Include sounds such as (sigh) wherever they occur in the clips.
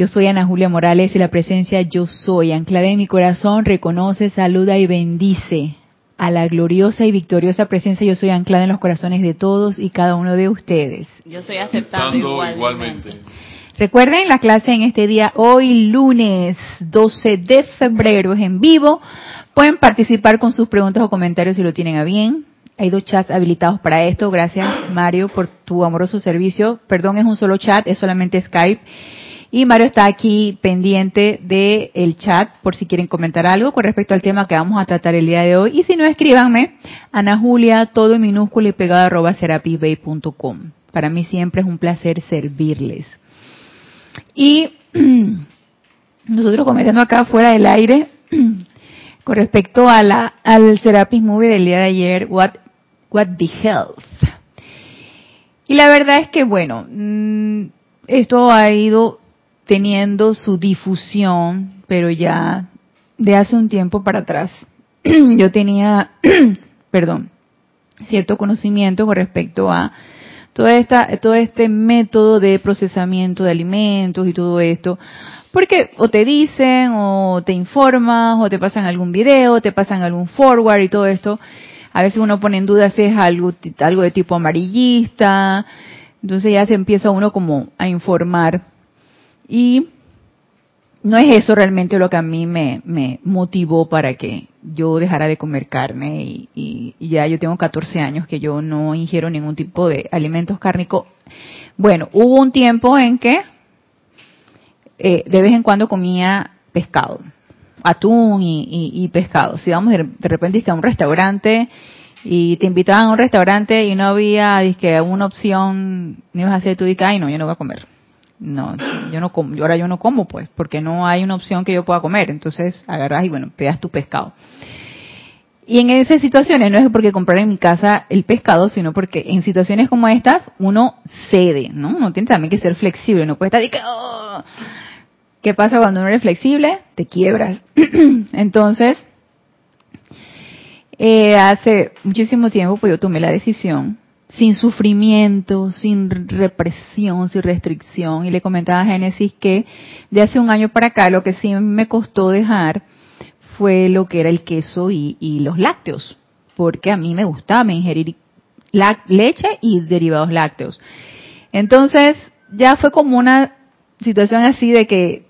Yo soy Ana Julia Morales y la presencia Yo Soy, anclada en mi corazón, reconoce, saluda y bendice a la gloriosa y victoriosa presencia Yo Soy anclada en los corazones de todos y cada uno de ustedes. Yo soy aceptando igualmente. Recuerden la clase en este día, hoy lunes 12 de febrero, es en vivo. Pueden participar con sus preguntas o comentarios si lo tienen a bien. Hay dos chats habilitados para esto. Gracias, Mario, por tu amoroso servicio. Perdón, es un solo chat, es solamente Skype. Y Mario está aquí pendiente del el chat por si quieren comentar algo con respecto al tema que vamos a tratar el día de hoy. Y si no, escríbanme, Ana Julia, todo en minúscula y pegado arroba serapisbay.com. Para mí siempre es un placer servirles. Y (clears throat) nosotros comentando acá fuera del aire, (clears throat) con respecto a la, al Serapis Movie del día de ayer, What, what the Health. Y la verdad es que, bueno, mm, esto ha ido teniendo su difusión, pero ya de hace un tiempo para atrás. (clears throat) Yo tenía, (clears throat) perdón, cierto conocimiento con respecto a toda esta, todo este método de procesamiento de alimentos y todo esto, porque o te dicen, o te informas, o te pasan algún video, te pasan algún forward y todo esto. A veces uno pone en duda si es algo, algo de tipo amarillista, entonces ya se empieza uno como a informar y no es eso realmente lo que a mí me, motivó para que yo dejara de comer carne y, ya yo tengo 14 años que yo no ingiero ningún tipo de alimentos cárnicos. Bueno, hubo un tiempo en que eh, de vez en cuando comía pescado, atún y, pescado. Si vamos de, repente a un restaurante y te invitaban a un restaurante y no había que una opción, me ibas a hacer tú y ay no, yo no voy a comer no, yo no como, yo ahora yo no como pues, porque no hay una opción que yo pueda comer, entonces agarras y bueno, pegas tu pescado. Y en esas situaciones no es porque comprar en mi casa el pescado, sino porque en situaciones como estas uno cede, ¿no? Uno tiene también que ser flexible, no puede estar de que, oh". ¿qué pasa cuando uno eres flexible? Te quiebras. (clears throat) Entonces, eh, hace muchísimo tiempo pues yo tomé la decisión sin sufrimiento, sin represión, sin restricción. Y le comentaba a Génesis que de hace un año para acá lo que sí me costó dejar fue lo que era el queso y, los lácteos, porque a mí me gustaba ingerir leche y derivados lácteos. Entonces ya fue como una situación así de que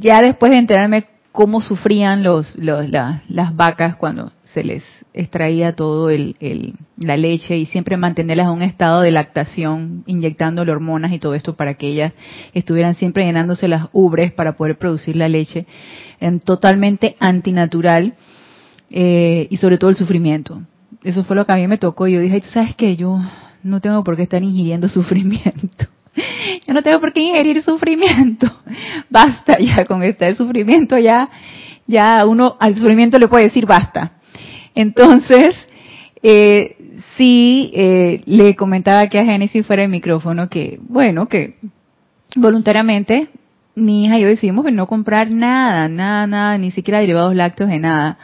ya después de enterarme cómo sufrían los, las vacas cuando se les extraía todo el, la leche y siempre mantenerlas en un estado de lactación, inyectándole hormonas y todo esto para que ellas estuvieran siempre llenándose las ubres para poder producir la leche, en totalmente antinatural eh, y sobre todo el sufrimiento. Eso fue lo que a mí me tocó y yo dije, tú sabes que yo no tengo por qué estar ingiriendo (laughs) sufrimiento. Yo no tengo por qué ingerir sufrimiento. (laughs) Basta ya con este sufrimiento, ya, ya uno al sufrimiento le puede decir basta. Entonces, (laughs) eh, sí, eh, le comentaba que a Génesis fuera el micrófono que, bueno, que voluntariamente mi hija y yo decidimos no comprar nada, nada, nada, ni siquiera derivados lácteos de nada.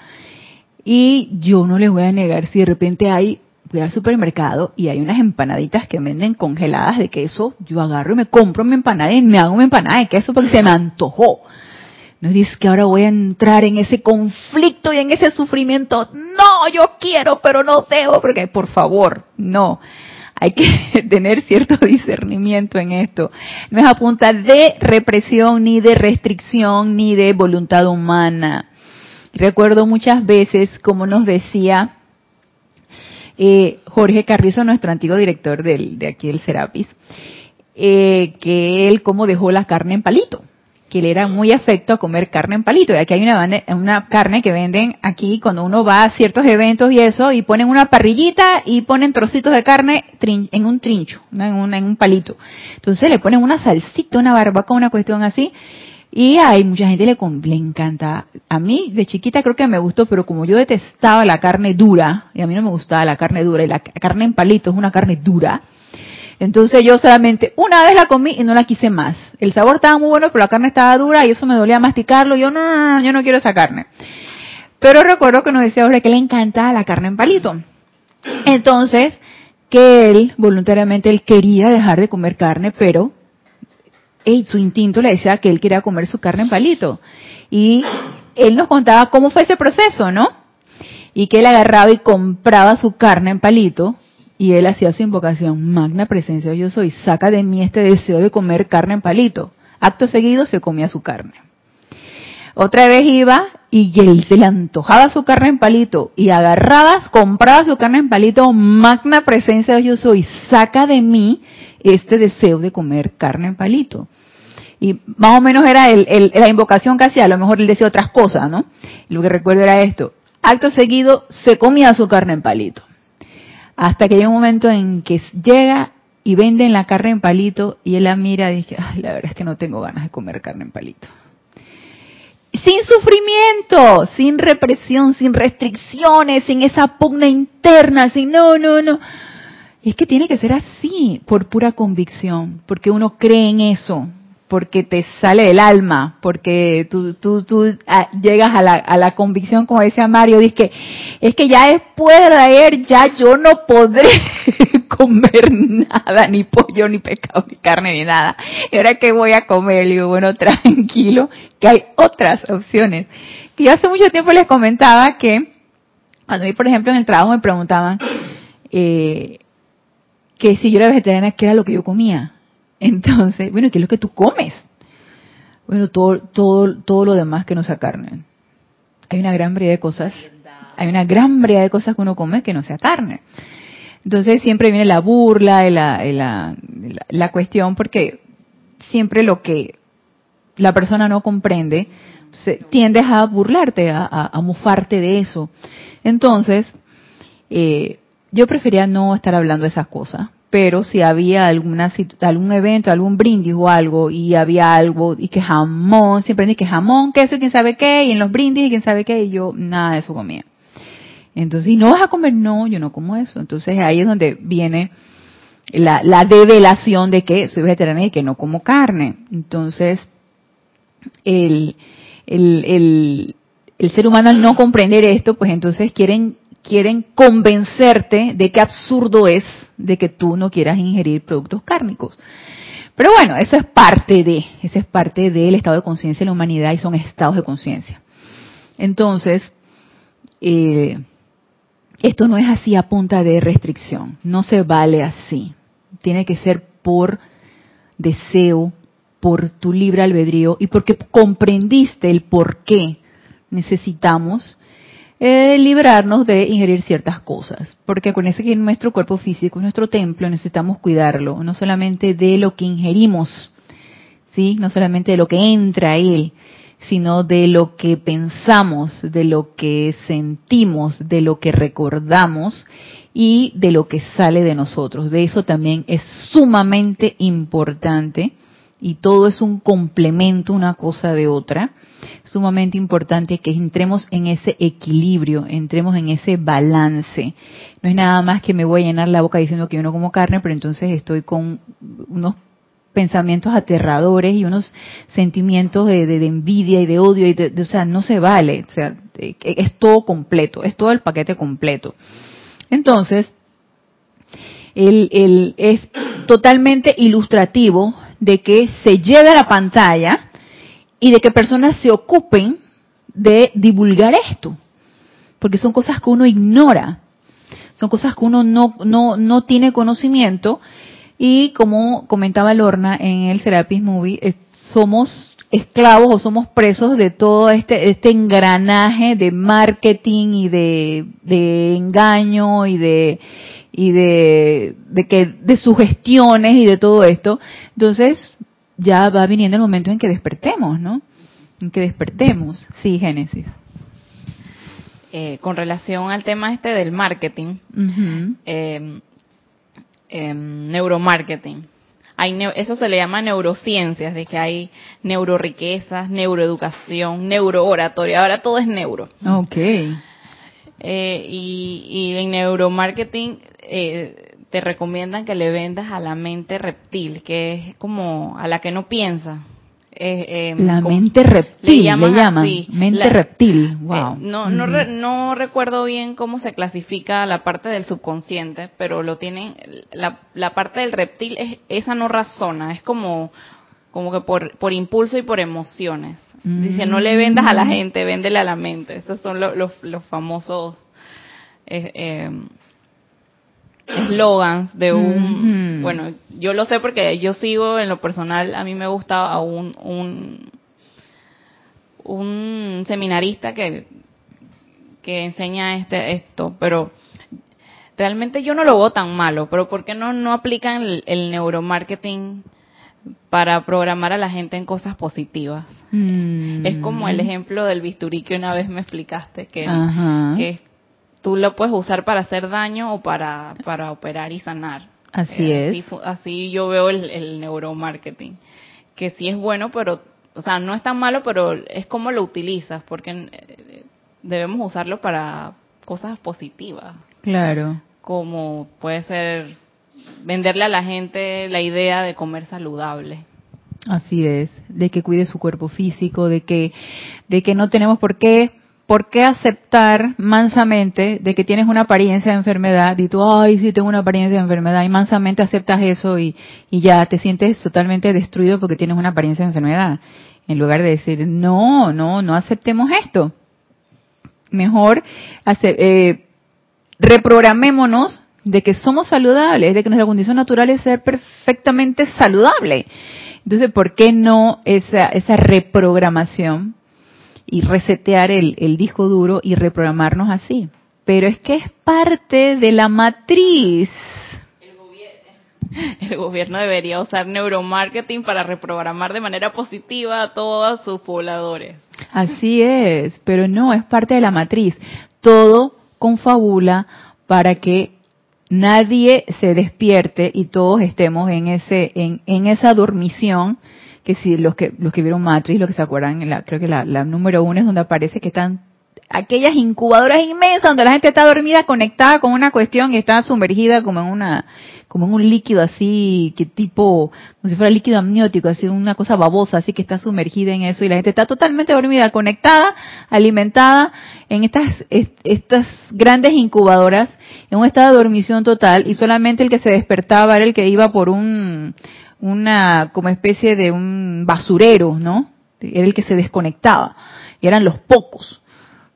Y yo no les voy a negar si de repente hay, voy al supermercado y hay unas empanaditas que venden congeladas de queso, yo agarro y me compro mi empanada y me hago mi empanada de queso porque se me antojó. No dice que ahora voy a entrar en ese conflicto y en ese sufrimiento. No, yo quiero, pero no debo, porque por favor, no. Hay que (laughs) tener cierto discernimiento en esto. No es a de represión, ni de restricción, ni de voluntad humana. Recuerdo muchas veces, como nos decía eh, Jorge Carrizo, nuestro antiguo director del, de aquí del Serapis, eh, que él como dejó la carne en palito que le era muy afecto a comer carne en palito. Y aquí hay una, una carne que venden aquí cuando uno va a ciertos eventos y eso, y ponen una parrillita y ponen trocitos de carne en un trincho, en, un, en un palito. Entonces le ponen una salsita, una barbacoa, una cuestión así. Y hay mucha gente le, le encanta. A mí de chiquita creo que me gustó, pero como yo detestaba la carne dura, y a mí no me gustaba la carne dura, y la carne en palito es una carne dura, entonces yo solamente una vez la comí y no la quise más. El sabor estaba muy bueno, pero la carne estaba dura y eso me dolía masticarlo. Yo no, no, no yo no quiero esa carne. Pero recuerdo que nos decía ahora que le encantaba la carne en palito. Entonces, que él voluntariamente él quería dejar de comer carne, pero su instinto le decía que él quería comer su carne en palito. Y él nos contaba cómo fue ese proceso, ¿no? Y que él agarraba y compraba su carne en palito y él hacía su invocación, magna presencia yo soy, saca de mí este deseo de comer carne en palito. Acto seguido se comía su carne. Otra vez iba y él se le antojaba su carne en palito y agarraba, compraba su carne en palito, magna presencia yo soy, saca de mí este deseo de comer carne en palito. Y más o menos era el, la invocación que hacía, a lo mejor él decía otras cosas, ¿no? lo que recuerdo era esto. Acto seguido se comía su carne en palito. Hasta que llega un momento en que llega y venden la carne en palito y él la mira y dice, Ay, la verdad es que no tengo ganas de comer carne en palito. Sin sufrimiento, sin represión, sin restricciones, sin esa pugna interna, sin no, no, no. Es que tiene que ser así, por pura convicción, porque uno cree en eso, porque te sale del alma, porque tú, tú, tú ah, llegas a la, a la convicción, como decía Mario, dice que es que ya después de ayer ya yo no podré (laughs) comer nada, ni pollo, ni pescado, ni carne, ni nada. ¿Y ahora qué voy a comer? Le digo, bueno, (laughs) tranquilo, que hay otras opciones. Que yo hace mucho tiempo les comentaba que, cuando mí, por ejemplo, en el trabajo me preguntaban eh, que si yo era vegetariana, ¿qué era lo que yo comía? Entonces, bueno, ¿qué es lo que tú comes? Bueno, todo, todo, todo lo demás que no sea carne. Hay una gran variedad de cosas, hay una gran variedad de cosas que uno come que no sea carne. Entonces siempre viene la burla, la, la, la, cuestión, porque siempre lo que la persona no comprende, se, tiendes a burlarte, a, a, mufarte de eso. Entonces, eh, yo prefería no estar hablando de esas cosas, pero si había alguna algún evento, algún brindis o algo y había algo y que jamón, siempre ni que jamón, queso, quién sabe qué, y en los brindis y quién sabe qué, y yo nada de eso comía. Entonces, ¿y no vas a comer? No, yo no como eso. Entonces ahí es donde viene la, la develación de que soy vegetariana y que no como carne. Entonces, el, el, el ser humano al no comprender esto, pues entonces quieren quieren convencerte de qué absurdo es de que tú no quieras ingerir productos cárnicos. Pero bueno, eso es parte de, eso es parte del estado de conciencia de la humanidad y son estados de conciencia. Entonces, eh, esto no es así a punta de restricción, no se vale así. Tiene que ser por deseo, por tu libre albedrío y porque comprendiste el por qué necesitamos eh, librarnos de ingerir ciertas cosas, porque acuérdense que nuestro cuerpo físico, nuestro templo, necesitamos cuidarlo, no solamente de lo que ingerimos, ¿sí? no solamente de lo que entra a él, sino de lo que pensamos, de lo que sentimos, de lo que recordamos y de lo que sale de nosotros. De eso también es sumamente importante y todo es un complemento una cosa de otra sumamente importante que entremos en ese equilibrio, entremos en ese balance. No es nada más que me voy a llenar la boca diciendo que yo no como carne, pero entonces estoy con unos pensamientos aterradores y unos sentimientos de, envidia y de odio y de, o sea no se vale o sea es todo completo es todo el paquete completo entonces el, el, es totalmente ilustrativo de que se lleve a la pantalla y de que personas se ocupen de divulgar esto, porque son cosas que uno ignora, son cosas que uno no, no, no tiene conocimiento. Y como comentaba Lorna en el Serapis Movie, somos esclavos o somos presos de todo este, este engranaje de marketing y de, de engaño y de y de, de que de sugestiones y de todo esto entonces ya va viniendo el momento en que despertemos, ¿no? En que despertemos. Sí, Génesis. Eh, con relación al tema este del marketing, em, neuromarketing, hay eso se le llama neurociencias, de que hay neuroriquezas, neuroeducación, neurooratoria, ahora todo es neuro. Ok. Eh, y, y en neuromarketing eh, te recomiendan que le vendas a la mente reptil, que es como a la que no piensa. Eh, la mente reptil, le llaman, mente reptil, wow. no, no, no recuerdo bien cómo se clasifica la parte del subconsciente, pero lo tienen, la, la parte del reptil, es, esa no razona, es como, como que por, por impulso y por emociones. Dice, no le vendas a la mm. gente, véndele a la mente. Esos son los, los, famosos eh, eh, eslogans de un... Bueno, yo lo sé porque yo sigo en lo personal, a mí me gusta a un, un, un seminarista que, que enseña este esto, pero realmente yo no lo veo tan malo, pero ¿por qué no, no aplican el neuromarketing? Para programar a la gente en cosas positivas. Mm. Es como el ejemplo del bisturí que una vez me explicaste, que, que tú lo puedes usar para hacer daño o para, para operar y sanar. Así eh, es. Así, yo veo el, neuromarketing, que sí es bueno, pero, o sea, no es tan malo, pero es como lo utilizas, porque eh, debemos usarlo para cosas positivas. Claro. Como puede ser venderle a la gente la idea de comer saludable. Así es, de que cuide su cuerpo físico, de que, de que no tenemos por qué, por qué aceptar mansamente de que tienes una apariencia de enfermedad y tú, ay, sí, tengo una apariencia de enfermedad y mansamente aceptas eso y, y ya te sientes totalmente destruido porque tienes una apariencia de enfermedad. En lugar de decir, no, no, no aceptemos esto. Mejor eh, reprogramémonos de que somos saludables, de que nuestra condición natural es ser perfectamente saludable. Entonces, ¿por qué no esa, esa reprogramación y resetear el, el disco duro y reprogramarnos así? Pero es que es parte de la matriz. El gobierno, el gobierno debería usar neuromarketing para reprogramar de manera positiva a todos sus pobladores. Así es, pero no, es parte de la matriz. Todo confabula para que nadie se despierte y todos estemos en ese en, en esa dormición que si los que los que vieron Matrix, los que se acuerdan, la, creo que la, la número uno es donde aparece que están aquellas incubadoras inmensas donde la gente está dormida conectada con una cuestión y está sumergida como en una como en un líquido así, que tipo, como si fuera líquido amniótico, así una cosa babosa, así que está sumergida en eso y la gente está totalmente dormida, conectada, alimentada en estas, estas grandes incubadoras, en un estado de dormición total y solamente el que se despertaba era el que iba por un, una, como especie de un basurero, ¿no? Era el que se desconectaba y eran los pocos.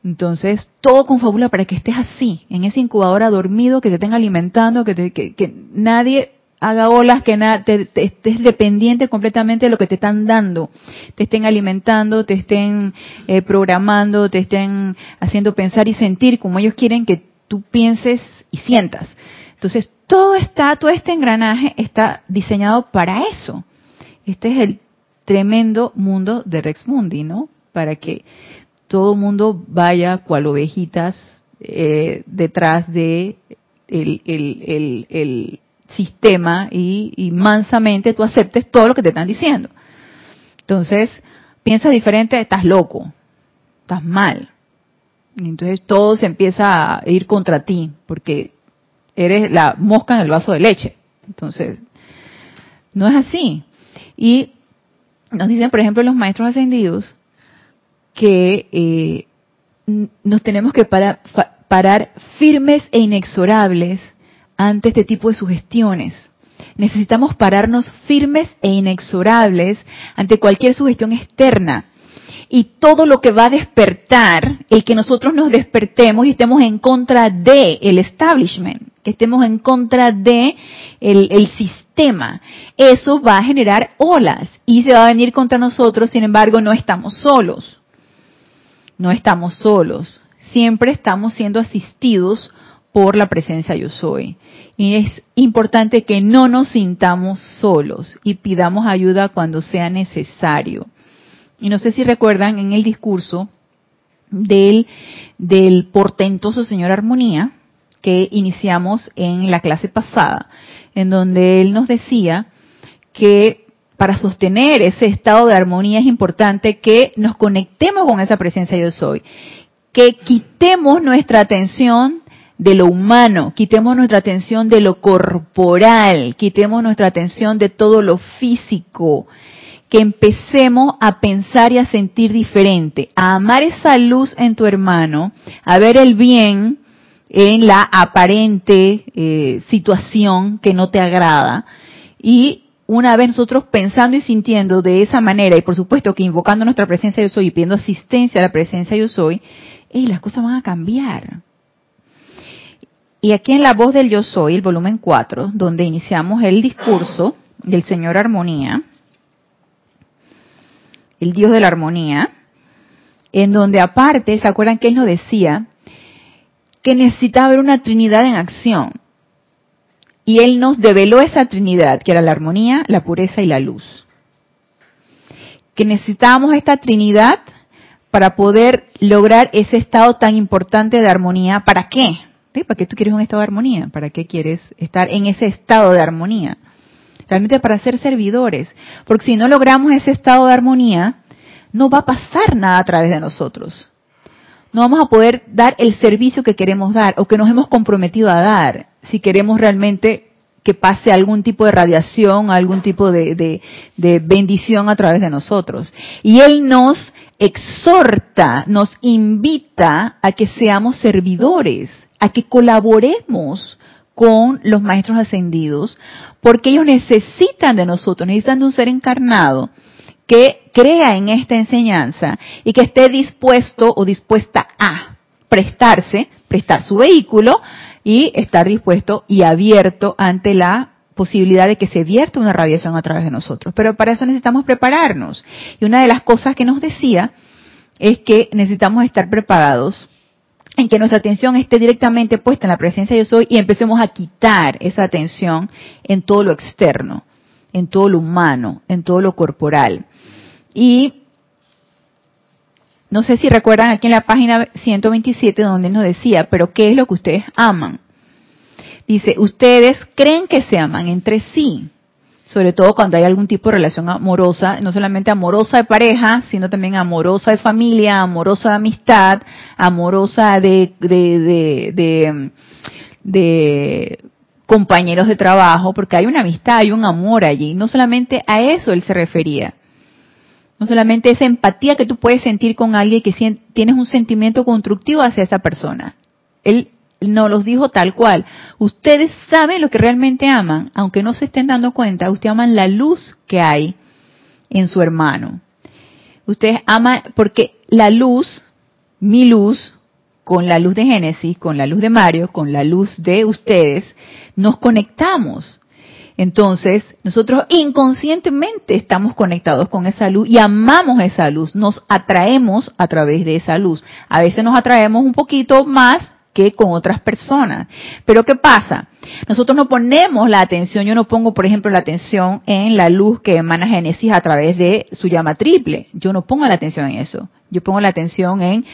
Entonces, todo confabula para que estés así, en esa incubadora dormido, que te estén alimentando, que, que, nadie haga olas, que te, estés dependiente completamente de lo que te están dando. Te estén alimentando, te estén eh, programando, te estén haciendo pensar y sentir como ellos quieren que tú pienses y sientas. Entonces, todo está, todo este engranaje está diseñado para eso. Este es el tremendo mundo de Rex Mundi, ¿no? Para que todo mundo vaya cual ovejitas eh, detrás de el, sistema y, mansamente tú aceptes todo lo que te están diciendo. Entonces, piensas diferente, estás loco, estás mal. Y entonces todo se empieza a ir contra ti, porque eres la mosca en el vaso de leche. Entonces, no es así. Y nos dicen, por ejemplo, los maestros ascendidos, que eh, nos tenemos que parar, firmes e inexorables ante este tipo de sugestiones. Necesitamos pararnos firmes e inexorables ante cualquier sugestión externa. Y todo lo que va a despertar, el que nosotros nos despertemos y estemos en contra de el establishment, que estemos en contra de el sistema, eso va a generar olas y se va a venir contra nosotros, sin embargo no estamos solos no estamos solos, siempre estamos siendo asistidos por la presencia yo soy. Y es importante que no nos sintamos solos y pidamos ayuda cuando sea necesario. Y no sé si recuerdan en el discurso del, del portentoso señor Armonía que iniciamos en la clase pasada, en donde él nos decía que para sostener ese estado de armonía es importante que nos conectemos con esa presencia yo soy, que quitemos nuestra atención de lo humano, quitemos nuestra atención de lo corporal, quitemos nuestra atención de todo lo físico, que empecemos a pensar y a sentir diferente, a amar esa luz en tu hermano, a ver el bien en la aparente eh, situación que no te agrada y una vez nosotros pensando y sintiendo de esa manera y por supuesto que invocando nuestra presencia yo soy y pidiendo asistencia a la presencia yo soy, las cosas van a cambiar. Y aquí en la voz del yo soy, el volumen 4, donde iniciamos el discurso del Señor Armonía, el Dios de la Armonía, en donde aparte, ¿se acuerdan que él nos decía? Que necesitaba haber una Trinidad en acción. Y él nos develó esa Trinidad, que era la armonía, la pureza y la luz. Que necesitábamos esta Trinidad para poder lograr ese estado tan importante de armonía. ¿Para qué? ¿Para qué tú quieres un estado de armonía? ¿Para qué quieres estar en ese estado de armonía? Realmente para ser servidores. Porque si no logramos ese estado de armonía, no va a pasar nada a través de nosotros. No vamos a poder dar el servicio que queremos dar o que nos hemos comprometido a dar si queremos realmente que pase algún tipo de radiación, algún tipo de, de, bendición a través de nosotros. Y Él nos exhorta, nos invita a que seamos servidores a que colaboremos con los maestros ascendidos, porque ellos necesitan de nosotros, necesitan de un ser encarnado que crea en esta enseñanza y que esté dispuesto o dispuesta a prestarse, prestar su vehículo y estar dispuesto y abierto ante la posibilidad de que se vierta una radiación a través de nosotros. Pero para eso necesitamos prepararnos. Y una de las cosas que nos decía es que necesitamos estar preparados en que nuestra atención esté directamente puesta en la presencia de yo soy y empecemos a quitar esa atención en todo lo externo, en todo lo humano, en todo lo corporal. Y no sé si recuerdan aquí en la página 127 donde nos decía, pero ¿qué es lo que ustedes aman? Dice, ustedes creen que se aman entre sí sobre todo cuando hay algún tipo de relación amorosa, no solamente amorosa de pareja, sino también amorosa de familia, amorosa de amistad, amorosa de, de, de, de, compañeros de trabajo, porque hay una amistad, hay un amor allí. No solamente a eso él se refería. No solamente esa empatía que tú puedes sentir con alguien que tienes un sentimiento constructivo hacia esa persona. Él no los dijo tal cual. Ustedes saben lo que realmente aman, aunque no se estén dando cuenta, ustedes aman la luz que hay en su hermano. Ustedes aman, porque la luz, mi luz, con la luz de Génesis, con la luz de Mario, con la luz de ustedes, nos conectamos. Entonces, nosotros inconscientemente estamos conectados con esa luz y amamos esa luz, nos atraemos a través de esa luz. A veces nos atraemos un poquito más que con otras personas. Pero ¿qué pasa? Nosotros no ponemos la atención, yo no pongo, por ejemplo, la atención en la luz que emana Génesis a través de su llama triple. Yo no pongo la atención en eso. Yo pongo la atención en,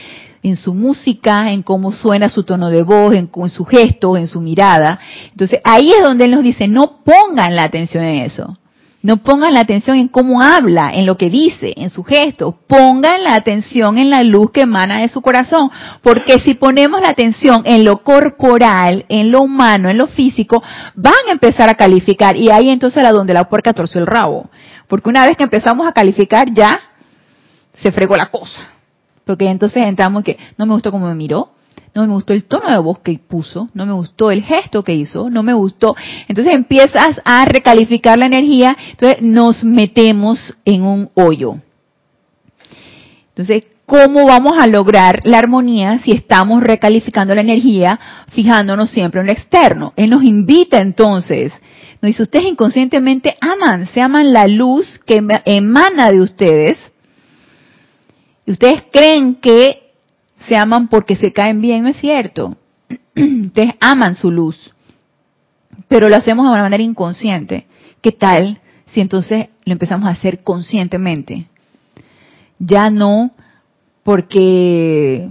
en su música, en cómo suena su tono de voz, en, en su gesto, en su mirada. Entonces ahí es donde él nos dice, no pongan la atención en eso. No pongan la atención en cómo habla, en lo que dice, en su gesto. Pongan la atención en la luz que emana de su corazón. Porque si ponemos la atención en lo corporal, en lo humano, en lo físico, van a empezar a calificar. Y ahí entonces era donde la puerca torció el rabo. Porque una vez que empezamos a calificar ya se fregó la cosa. Porque entonces entramos que no me gustó cómo me miró, no me gustó el tono de voz que puso, no me gustó el gesto que hizo, no me gustó. Entonces empiezas a recalificar la energía, entonces nos metemos en un hoyo. Entonces, ¿cómo vamos a lograr la armonía si estamos recalificando la energía, fijándonos siempre en lo externo? Él nos invita entonces, nos dice, ustedes inconscientemente aman, se aman la luz que emana de ustedes, ustedes creen que se aman porque se caen bien, no es cierto. (clears throat) Ustedes aman su luz, pero lo hacemos de una manera inconsciente. ¿Qué tal si entonces lo empezamos a hacer conscientemente? Ya no porque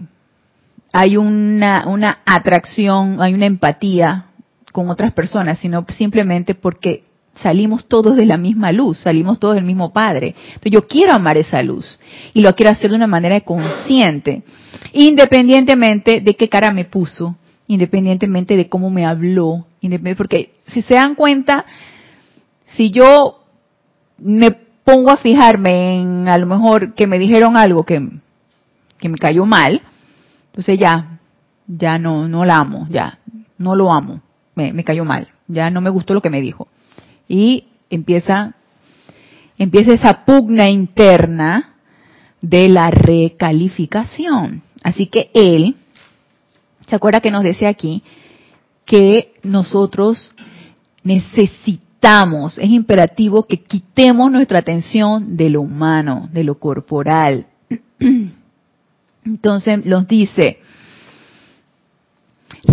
hay una, una atracción, hay una empatía con otras personas, sino simplemente porque salimos todos de la misma luz, salimos todos del mismo Padre. Entonces yo quiero amar esa luz y lo quiero hacer de una manera consciente, independientemente de qué cara me puso, independientemente de cómo me habló, porque si se dan cuenta, si yo me pongo a fijarme en a lo mejor que me dijeron algo que, me cayó mal, entonces ya, ya no, no la amo, ya, no lo amo, me, me cayó mal, ya no me gustó lo que me dijo. Y empieza, empieza esa pugna interna de la recalificación. Así que él, ¿se acuerda que nos decía aquí? Que nosotros necesitamos, es imperativo que quitemos nuestra atención de lo humano, de lo corporal. (clears throat) Entonces nos dice,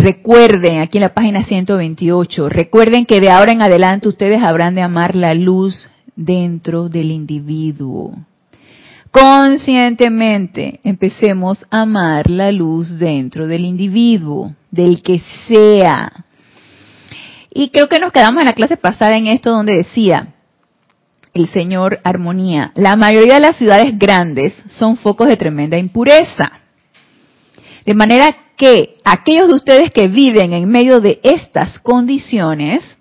recuerden, aquí en la página 128, recuerden que de ahora en adelante ustedes habrán de amar la luz dentro del individuo conscientemente empecemos a amar la luz dentro del individuo, del que sea. Y creo que nos quedamos en la clase pasada en esto donde decía el señor Armonía, la mayoría de las ciudades grandes son focos de tremenda impureza. De manera que aquellos de ustedes que viven en medio de estas condiciones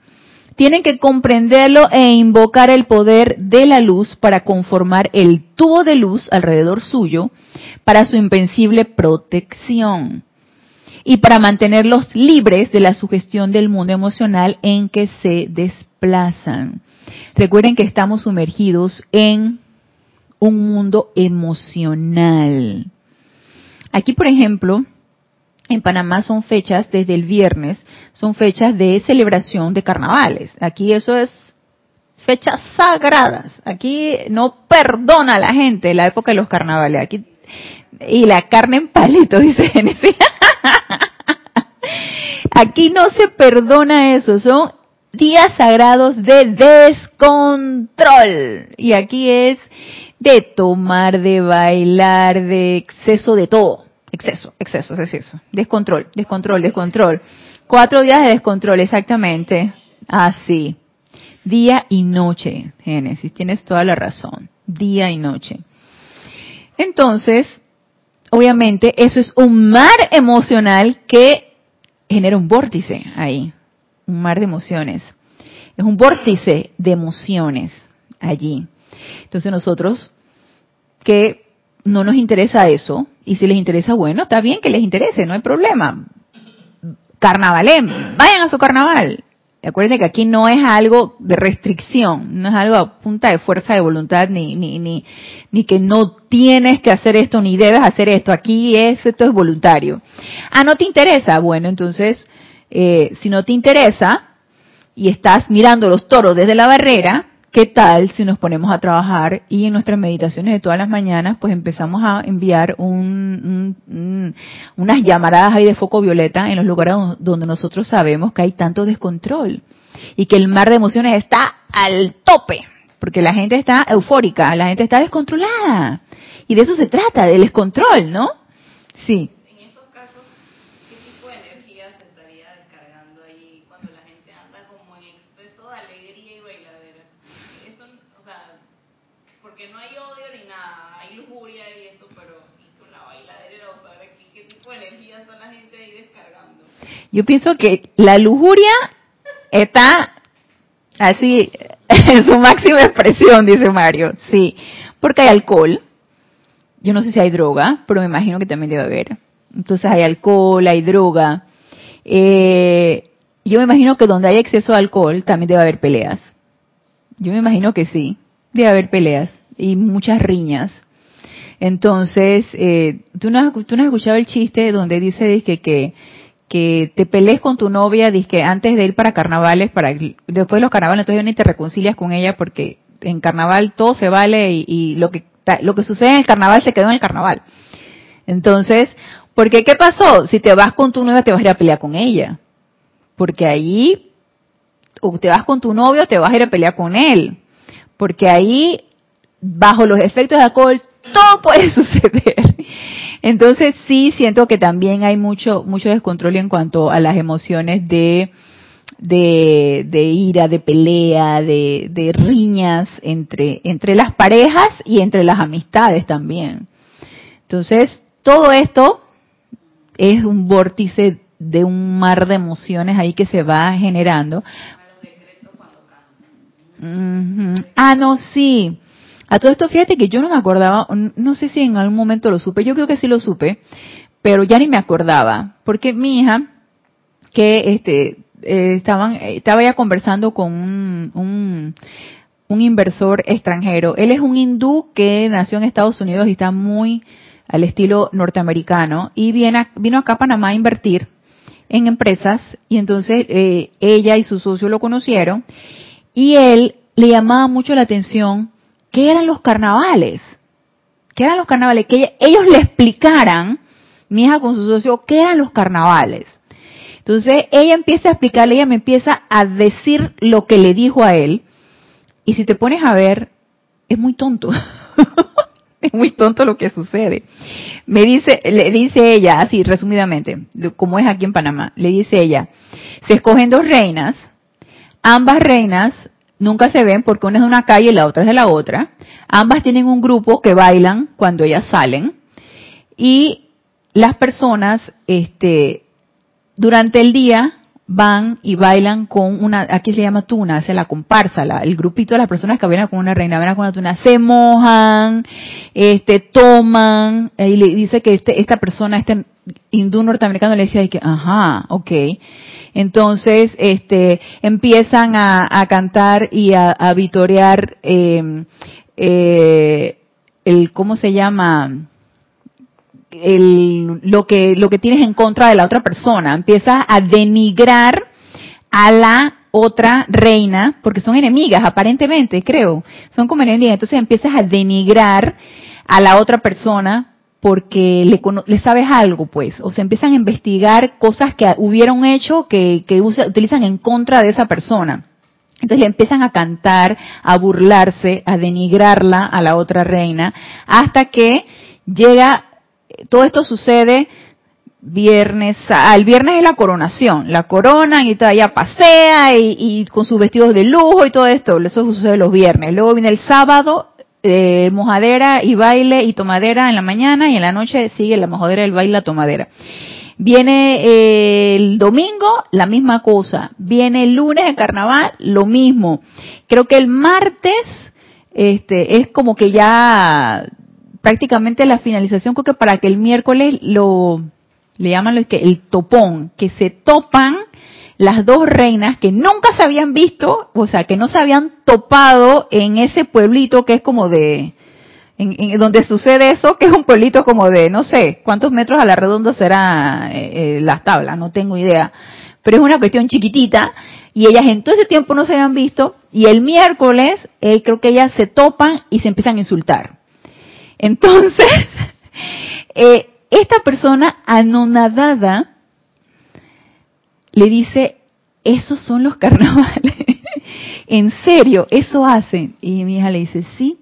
tienen que comprenderlo e invocar el poder de la luz para conformar el tubo de luz alrededor suyo para su invencible protección y para mantenerlos libres de la sugestión del mundo emocional en que se desplazan. Recuerden que estamos sumergidos en un mundo emocional. Aquí, por ejemplo, en Panamá son fechas desde el viernes, son fechas de celebración de carnavales. Aquí eso es fechas sagradas. Aquí no perdona la gente la época de los carnavales. Aquí y la carne en palito, (laughs) dice Genesis. Aquí no se perdona eso, son días sagrados de descontrol. Y aquí es de tomar, de bailar, de exceso de todo. Exceso, exceso, exceso. Descontrol, descontrol, descontrol. Cuatro días de descontrol, exactamente. Así. Día y noche, Génesis. Tienes toda la razón. Día y noche. Entonces, obviamente, eso es un mar emocional que genera un vórtice ahí. Un mar de emociones. Es un vórtice de emociones allí. Entonces nosotros que no nos interesa eso, y si les interesa, bueno, está bien que les interese, no hay problema. Carnavalén, vayan a su carnaval. Acuérdense que aquí no es algo de restricción, no es algo a punta de fuerza de voluntad, ni, ni, ni, ni que no tienes que hacer esto, ni debes hacer esto. Aquí es, esto es voluntario. Ah, ¿no te interesa? Bueno, entonces, eh, si no te interesa y estás mirando los toros desde la barrera, ¿Qué tal si nos ponemos a trabajar y en nuestras meditaciones de todas las mañanas pues empezamos a enviar unas llamaradas ahí de foco violeta en los lugares donde nosotros sabemos que hay tanto descontrol y que el mar de emociones está al tope porque la gente está eufórica, la gente está descontrolada y de eso se trata, del descontrol, ¿no? Sí. Yo pienso que la lujuria está así (laughs) en su máxima expresión, dice Mario. Sí, porque hay alcohol. Yo no sé si hay droga, pero me imagino que también debe haber. Entonces hay alcohol, hay droga. Eh, yo me imagino que donde hay exceso de alcohol también debe haber peleas. Yo me imagino que sí, debe haber peleas y muchas riñas. Entonces, eh, ¿tú, no has, tú no has escuchado el chiste donde dice que, que que te pelees con tu novia, que antes de ir para carnavales, para después de los carnavales, entonces ni te reconcilias con ella porque en carnaval todo se vale y, lo que lo que sucede en el carnaval se quedó en el carnaval. Entonces, porque qué pasó? Si te vas con tu novia te vas a ir a pelear con ella, porque ahí o te vas con tu novio te vas a ir a pelear con él, porque ahí bajo los efectos de alcohol todo puede (laughs) suceder. Entonces sí siento que también hay mucho mucho descontrol en cuanto a las emociones de de, de ira, de pelea, de, de riñas entre, entre las parejas y entre las amistades también. Entonces, todo esto es un vórtice de un mar de emociones ahí que se va generando. Ah, no, sí. A todo esto, fíjate que yo no me acordaba, no sé si en algún momento lo supe, yo creo que sí lo supe, pero ya ni me acordaba, porque mi hija, que este, eh, estaban, estaba ya conversando con un, un, un, inversor extranjero. Él es un hindú que nació en Estados Unidos y está muy al estilo norteamericano y viene vino acá a Panamá a invertir en empresas y entonces eh, ella y su socio lo conocieron y él le llamaba mucho la atención qué eran los carnavales, qué eran los carnavales, que ellos le explicaran, mi hija con su socio, qué eran los carnavales. Entonces ella empieza a explicarle, ella me empieza a decir lo que le dijo a él y si te pones a ver, es muy tonto. (laughs) es muy tonto lo que sucede. Me dice, le dice ella, así resumidamente, como es aquí en Panamá, le dice ella, se escogen dos reinas, ambas reinas nunca se ven porque una es de una calle y la otra es de la otra, ambas tienen un grupo que bailan cuando ellas salen y las personas, este, durante el día van y bailan con una, aquí se llama tuna, hace la comparsa, el grupito de las personas que bailan con una reina, bailan con una tuna, se mojan, este, toman, y le dice que este, esta persona, este hindú norteamericano le decía que, ajá, ok. Entonces, este, empiezan a, cantar y a, a vitorear, eh, eh, el, ¿cómo se llama? el, lo que lo que tienes en contra de la otra persona, empiezas a denigrar a la otra reina, porque son enemigas aparentemente, creo, son como enemigas, entonces empiezas a denigrar a la otra persona porque le, le sabes algo, pues, o se empiezan a investigar cosas que hubieron hecho que, que utilizan en contra de esa persona. Entonces le empiezan a cantar, a burlarse, a denigrarla a la otra reina, hasta que llega todo esto sucede viernes, al viernes es la coronación, la coronan y todavía pasea y, con sus vestidos de lujo y todo esto, eso sucede los viernes. Luego viene el sábado, eh, mojadera y baile y tomadera en la mañana y en la noche sigue la mojadera, el baile, la tomadera. Viene eh, el domingo, la misma cosa. Viene el lunes el carnaval, lo mismo. Creo que el martes, este, es como que ya prácticamente la finalización, creo que para que el miércoles lo, le llaman lo que el topón, que se topan las dos reinas que nunca se habían visto, o sea, que no se habían topado en ese pueblito que es como de, en, donde sucede eso, que es un pueblito como de, no sé, cuántos metros a la redonda será eh, eh, las tablas, no tengo idea, pero es una cuestión chiquitita, y ellas en todo ese tiempo no se habían visto, y el miércoles eh, creo que ellas se topan y se empiezan a insultar. Entonces, (laughs) eh, esta persona anonadada le dice, esos son los (laughs) carnavales. en serio, eso hacen. Y mi hija le dice, sí,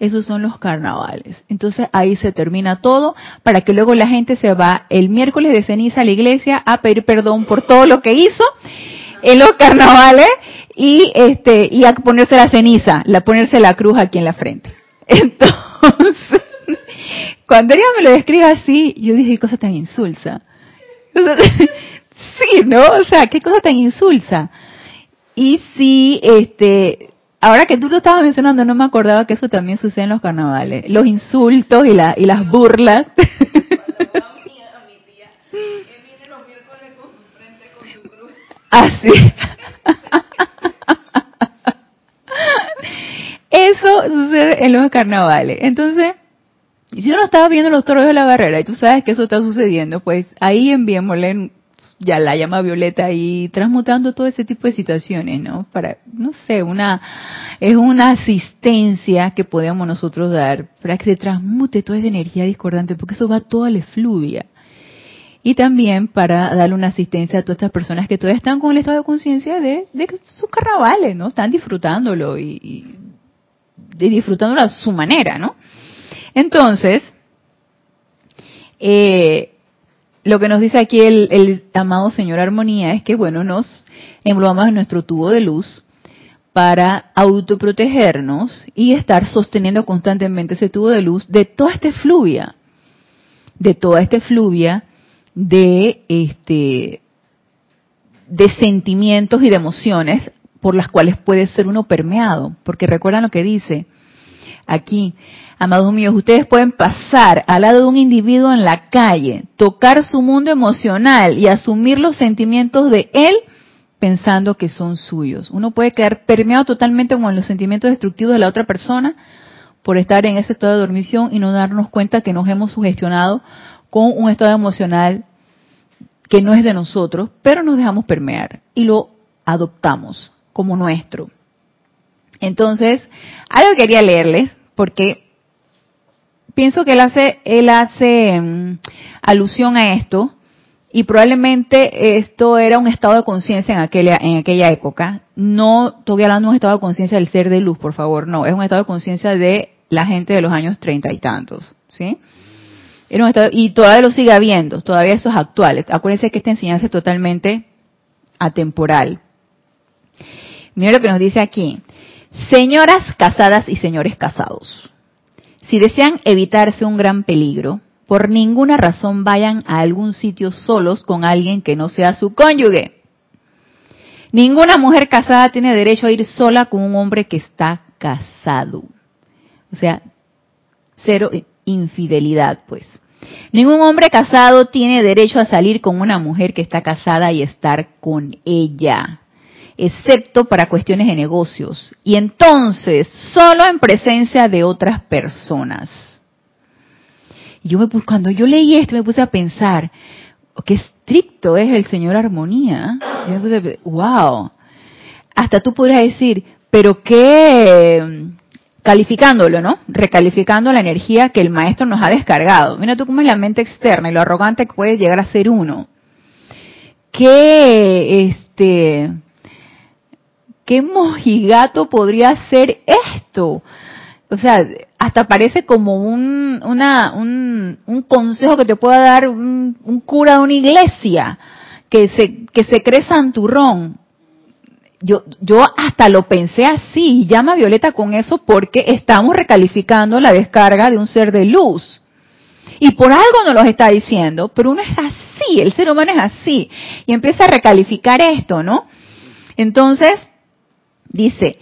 esos son los carnavales. Entonces ahí se termina todo para que luego la gente se va el miércoles de ceniza a la iglesia a pedir perdón por todo lo que hizo en los carnavales y este y a ponerse la ceniza, la ponerse la cruz aquí en la frente. (laughs) Entonces, cuando ella me lo describe así, yo dije, cosa tan insulsa. (laughs) sí, ¿no? O sea, qué cosa tan insulsa. Y sí, este, ahora que tú lo estabas mencionando, no me acordaba que eso también sucede en los carnavales. Los insultos y, la, y las burlas. Así. (laughs) (laughs) Eso sucede en los carnavales. Entonces, si uno estaba viendo los toros de la barrera y tú sabes que eso está sucediendo, pues ahí enviémosle ya la llama violeta y transmutando todo ese tipo de situaciones, ¿no? Para, no sé, una, es una asistencia que podemos nosotros dar para que se transmute toda esa energía discordante, porque eso va toda la efluvia. Y también para darle una asistencia a todas estas personas que todavía están con el estado de conciencia de, sus carnavales, ¿no? Están disfrutándolo y, y disfrutándolo a su manera, ¿no? Entonces, eh, lo que nos dice aquí el, amado Señor Armonía es que, bueno, nos englobamos en nuestro tubo de luz para autoprotegernos y estar sosteniendo constantemente ese tubo de luz de toda esta fluvia, de toda esta fluvia de este de sentimientos y de emociones por las cuales puede ser uno permeado, porque recuerdan lo que dice aquí, amados míos, ustedes pueden pasar al lado de un individuo en la calle, tocar su mundo emocional y asumir los sentimientos de él pensando que son suyos. Uno puede quedar permeado totalmente con los sentimientos destructivos de la otra persona por estar en ese estado de dormición y no darnos cuenta que nos hemos sugestionado con un estado emocional que no es de nosotros, pero nos dejamos permear y lo adoptamos como nuestro. Entonces, algo quería leerles porque pienso que él hace, él hace mm, alusión a esto y probablemente esto era un estado de conciencia en aquella, en aquella época. No estoy hablando de un estado de conciencia del ser de luz, por favor, no, es un estado de conciencia de la gente de los años treinta y tantos, ¿sí? y todavía lo sigue habiendo, todavía eso es actual. Acuérdense que esta enseñanza es totalmente atemporal. Mira lo que nos dice aquí. Señoras casadas y señores casados, si desean evitarse un gran peligro, por ninguna razón vayan a algún sitio solos con alguien que no sea su cónyuge. Ninguna mujer casada tiene derecho a ir sola con un hombre que está casado. O sea, cero infidelidad, pues. Ningún hombre casado tiene derecho a salir con una mujer que está casada y estar con ella, excepto para cuestiones de negocios, y entonces solo en presencia de otras personas. yo me cuando yo leí esto me puse a pensar, oh, qué estricto es el Señor Armonía. Yo me puse, wow. Hasta tú podrías decir, pero qué calificándolo, ¿no? Recalificando la energía que el maestro nos ha descargado. Mira tú cómo es la mente externa y lo arrogante que puede llegar a ser uno. ¿Qué, este, qué mojigato podría ser esto? O sea, hasta parece como un, una, un, un consejo que te pueda dar un, cura de una iglesia que se, que se cree santurrón yo, yo hasta lo pensé así, llama Violeta con eso porque estamos recalificando la descarga de un ser de luz. Y por algo nos lo está diciendo, pero uno es así, el ser humano es así. Y empieza a recalificar esto, ¿no? Entonces, dice,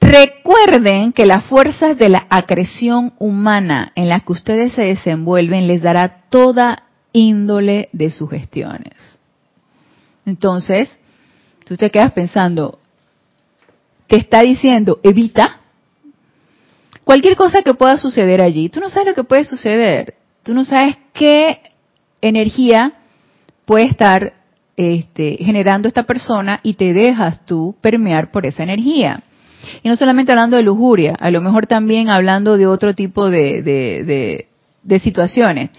recuerden que las fuerzas de la acreción humana en las que ustedes se desenvuelven les dará toda índole de sugestiones. Entonces, tú te quedas pensando, te está diciendo, evita cualquier cosa que pueda suceder allí. Tú no sabes lo que puede suceder. Tú no sabes qué energía puede estar este, generando esta persona y te dejas tú permear por esa energía. Y no solamente hablando de lujuria, a lo mejor también hablando de otro tipo de, de, de, situaciones,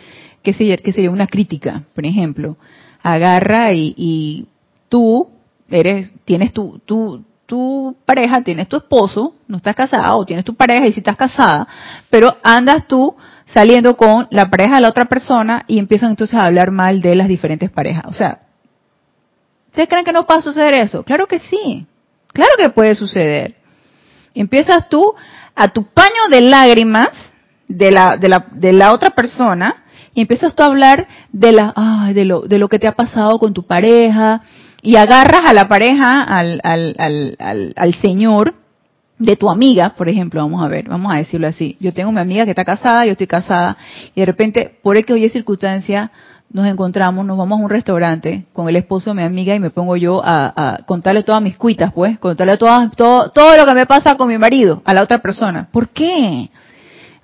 que sería, que sería una crítica, por ejemplo. Agarra y, y tú eres, tienes tu, tu, tu pareja, tienes tu esposo, no estás casada, o tienes tu pareja y si estás casada, pero andas tú saliendo con la pareja de la otra persona y empiezan entonces a hablar mal de las diferentes parejas. O sea, ¿ustedes creen que no va a suceder eso? Claro que sí, claro que puede suceder. Empiezas tú a tu paño de lágrimas de la, de la, de la otra persona y empiezas tú a hablar de la, de lo, de lo que te ha pasado con tu pareja, y agarras a la pareja, al, al, al, al, señor de tu amiga, por ejemplo, vamos a ver, vamos a decirlo así. Yo tengo mi amiga que está casada, yo estoy casada, y de repente, por que hoy es circunstancia, nos encontramos, nos vamos a un restaurante con el esposo de mi amiga y me pongo yo a, contarle todas mis cuitas, pues, contarle todo, todo, todo lo que me pasa con mi marido a la otra persona. ¿Por qué?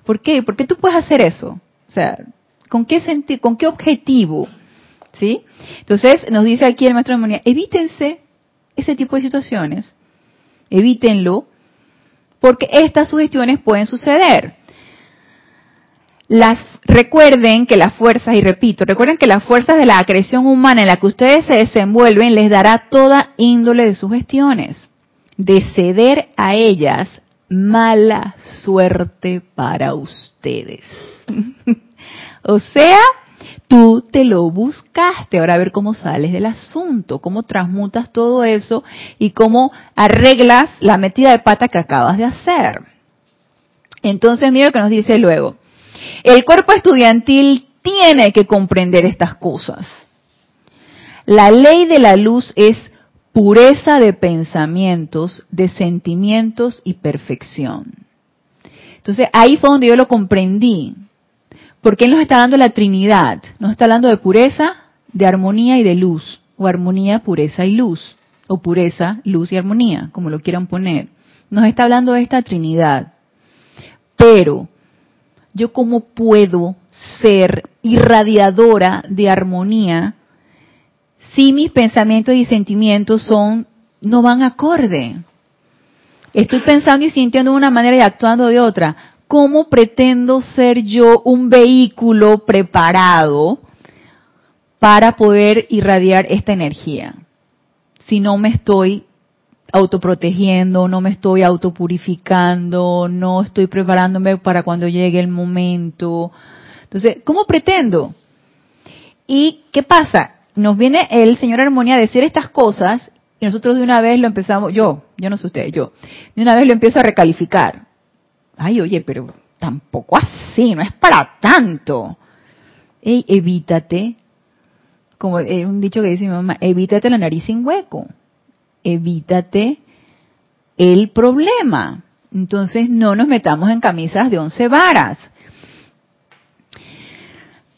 ¿Por qué? ¿Por qué tú puedes hacer eso? O sea, ¿con qué sentido, con qué objetivo? ¿Sí? Entonces nos dice aquí el maestro de armonía, evítense ese tipo de situaciones, evítenlo, porque estas sugestiones pueden suceder. Las recuerden que las fuerzas, y repito, recuerden que las fuerzas de la acreción humana en la que ustedes se desenvuelven les dará toda índole de sugestiones. De ceder a ellas, mala suerte para ustedes. (laughs) o sea, Tú te lo buscaste. Ahora a ver cómo sales del asunto, cómo transmutas todo eso y cómo arreglas la metida de pata que acabas de hacer. Entonces, mira lo que nos dice luego. El cuerpo estudiantil tiene que comprender estas cosas. La ley de la luz es pureza de pensamientos, de sentimientos y perfección. Entonces ahí fue donde yo lo comprendí. Porque Él nos está dando la Trinidad. Nos está hablando de pureza, de armonía y de luz. O armonía, pureza y luz. O pureza, luz y armonía, como lo quieran poner. Nos está hablando de esta Trinidad. Pero, ¿yo cómo puedo ser irradiadora de armonía si mis pensamientos y sentimientos son no van acorde? Estoy pensando y sintiendo de una manera y actuando de otra. ¿Cómo pretendo ser yo un vehículo preparado para poder irradiar esta energía? Si no me estoy autoprotegiendo, no me estoy autopurificando, no estoy preparándome para cuando llegue el momento. Entonces, ¿cómo pretendo? ¿Y qué pasa? Nos viene el Señor Armonía a decir estas cosas y nosotros de una vez lo empezamos, yo, yo no sé usted, yo, de una vez lo empiezo a recalificar. Ay, oye, pero tampoco así, no es para tanto. Ey, evítate, como es un dicho que dice mi mamá, evítate la nariz sin hueco. Evítate el problema. Entonces no nos metamos en camisas de once varas.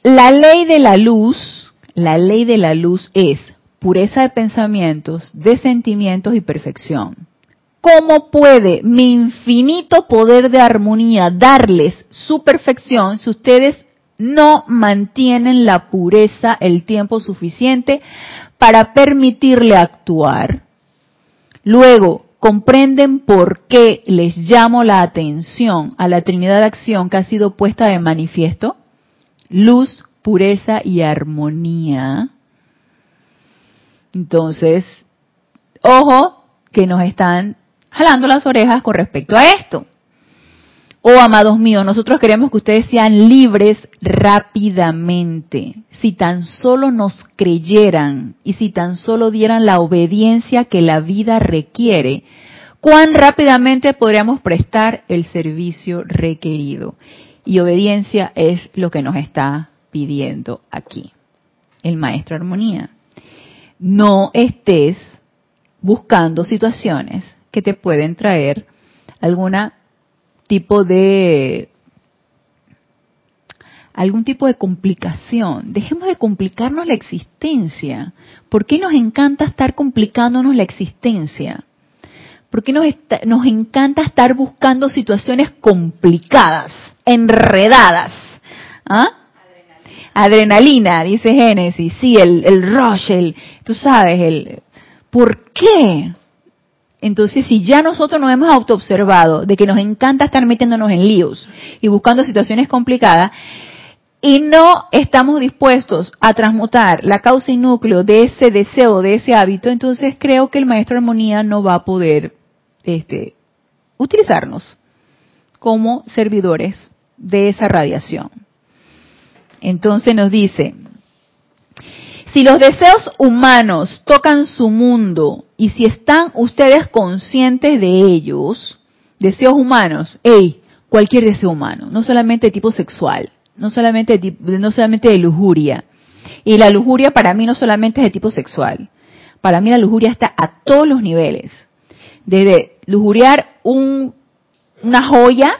La ley de la luz, la ley de la luz es pureza de pensamientos, de sentimientos y perfección. ¿Cómo puede mi infinito poder de armonía darles su perfección si ustedes no mantienen la pureza el tiempo suficiente para permitirle actuar? Luego, comprenden por qué les llamo la atención a la Trinidad de Acción que ha sido puesta de manifiesto. Luz, pureza y armonía entonces, ojo que nos están jalando las orejas con respecto a esto. Oh, amados míos, nosotros queremos que ustedes sean libres rápidamente. Si tan solo nos creyeran y si tan solo dieran la obediencia que la vida requiere, cuán rápidamente podríamos prestar el servicio requerido. Y obediencia es lo que nos está pidiendo aquí el maestro armonía no estés buscando situaciones que te pueden traer alguna tipo de algún tipo de complicación. Dejemos de complicarnos la existencia. ¿Por qué nos encanta estar complicándonos la existencia? ¿Por qué nos, nos encanta estar buscando situaciones complicadas, enredadas? ¿Ah? Adrenalina, dice Génesis, sí, el, el rush, el, tú sabes, el, ¿por qué? Entonces, si ya nosotros nos hemos autoobservado de que nos encanta estar metiéndonos en líos y buscando situaciones complicadas, y no estamos dispuestos a transmutar la causa y núcleo de ese deseo, de ese hábito, entonces creo que el maestro armonía no va a poder este, utilizarnos como servidores de esa radiación. Entonces nos dice, si los deseos humanos tocan su mundo y si están ustedes conscientes de ellos, deseos humanos, hey, cualquier deseo humano, no solamente de tipo sexual, no solamente de, no solamente de lujuria. Y la lujuria para mí no solamente es de tipo sexual. Para mí la lujuria está a todos los niveles. Desde lujuriar un, una joya,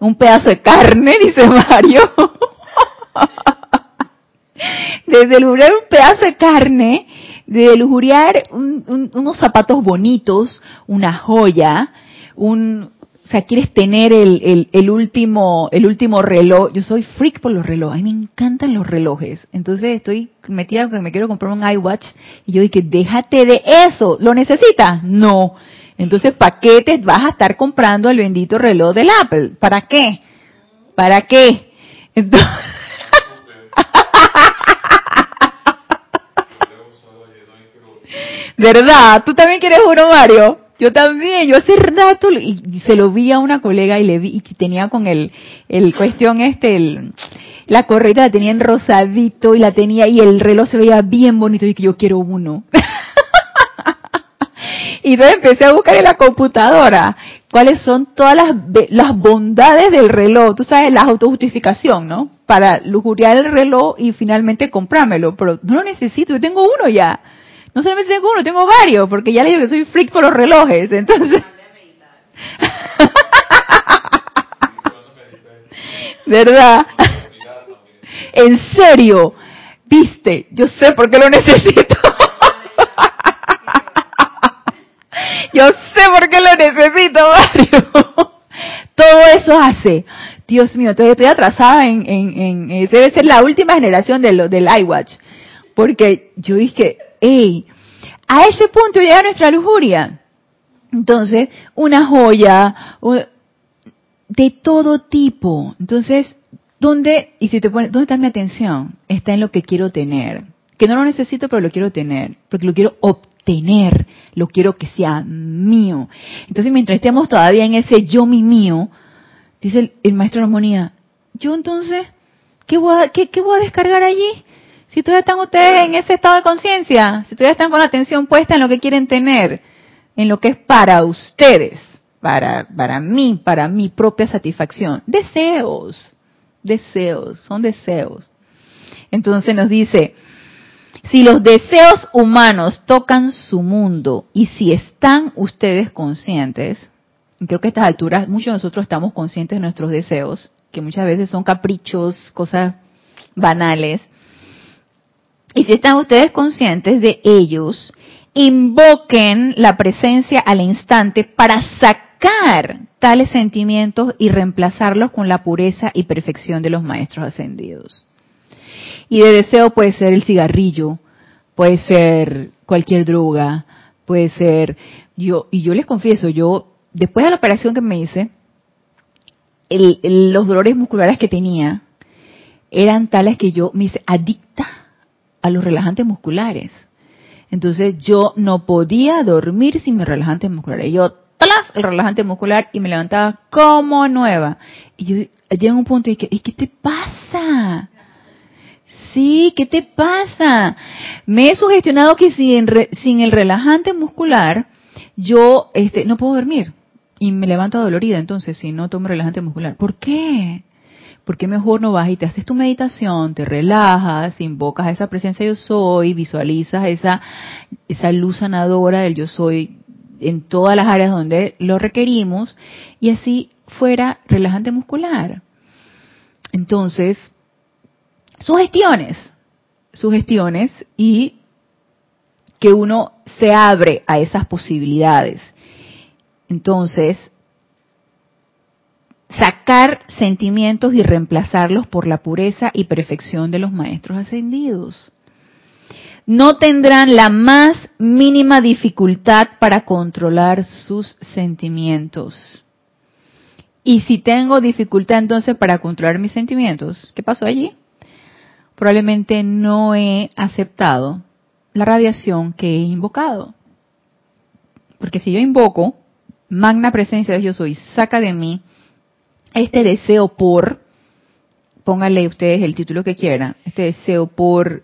un pedazo de carne, (laughs) dice Mario. (laughs) Desde lujuriar un pedazo de carne, de lujuriar unos zapatos bonitos, una joya, un, o sea, quieres tener el, el, último, el último reloj. Yo soy freak por los relojes. A mí me encantan los relojes. Entonces estoy metida que me quiero comprar un iWatch y yo dije, déjate de eso. ¿Lo necesitas? No. Entonces, ¿para qué te vas a estar comprando el bendito reloj del Apple? ¿Para qué? ¿Para qué? Entonces... (laughs) ¿Verdad? ¿Tú también quieres uno, Mario? Yo también, yo hace rato y se lo vi a una colega y le vi y tenía con el, el cuestión este, el, la correa la tenía en rosadito y la tenía y el reloj se veía bien bonito y que yo quiero uno. (laughs) y entonces empecé a buscar en la computadora cuáles son todas las, las bondades del reloj. Tú sabes, la autojustificación, ¿no? Para lujuriar el reloj y finalmente comprármelo. Pero no lo necesito, yo tengo uno ya. No solamente tengo uno, tengo varios, porque ya le digo que soy freak por los relojes. Entonces... (laughs) ¿Verdad? En serio, viste, yo sé por qué lo necesito. (laughs) Yo sé por qué lo necesito, Mario. Todo eso hace. Dios mío, todavía estoy atrasada en, en, en, debe ser la última generación del, del iWatch. Porque yo dije, hey, a ese punto llega nuestra lujuria. Entonces, una joya, de todo tipo. Entonces, ¿dónde, y si te pones, ¿dónde está mi atención? Está en lo que quiero tener. Que no lo necesito, pero lo quiero tener. Porque lo quiero obtener. Lo quiero que sea mío. Entonces, mientras estemos todavía en ese yo mi mío, dice el, maestro de armonía, yo entonces, ¿qué voy, a, qué, voy a descargar allí? Si todavía están ustedes en ese estado de conciencia, si todavía están con la atención puesta en lo que quieren tener, en lo que es para ustedes, para, para mí, para mi propia satisfacción. Deseos, deseos, son deseos. Entonces nos dice, si los deseos humanos tocan su mundo y si están ustedes conscientes, creo que a estas alturas muchos de nosotros estamos conscientes de nuestros deseos, que muchas veces son caprichos, cosas banales, y si están ustedes conscientes de ellos, invoquen la presencia al instante para sacar tales sentimientos y reemplazarlos con la pureza y perfección de los maestros ascendidos. Y de deseo puede ser el cigarrillo, puede ser cualquier droga, puede ser yo y yo les confieso, yo después de la operación que me hice, los dolores musculares que tenía eran tales que yo me hice adicta a los relajantes musculares. Entonces yo no podía dormir sin mis relajantes musculares. Yo, tras el relajante muscular y me levantaba como nueva. Y yo llegué a un punto y dije, ¿y qué te pasa? Sí, ¿qué te pasa? Me he sugestionado que sin, sin el relajante muscular, yo este, no puedo dormir. Y me levanto dolorida entonces si no tomo relajante muscular. ¿Por qué? ¿Por qué mejor no vas y te haces tu meditación, te relajas, invocas a esa presencia yo soy, visualizas esa, esa luz sanadora del yo soy en todas las áreas donde lo requerimos y así fuera relajante muscular? Entonces, sugestiones, sugestiones y que uno se abre a esas posibilidades. Entonces, sacar sentimientos y reemplazarlos por la pureza y perfección de los maestros ascendidos. No tendrán la más mínima dificultad para controlar sus sentimientos. Y si tengo dificultad entonces para controlar mis sentimientos, ¿qué pasó allí? Probablemente no he aceptado la radiación que he invocado. Porque si yo invoco, magna presencia de yo soy, saca de mí este deseo por, pónganle ustedes el título que quieran, este deseo por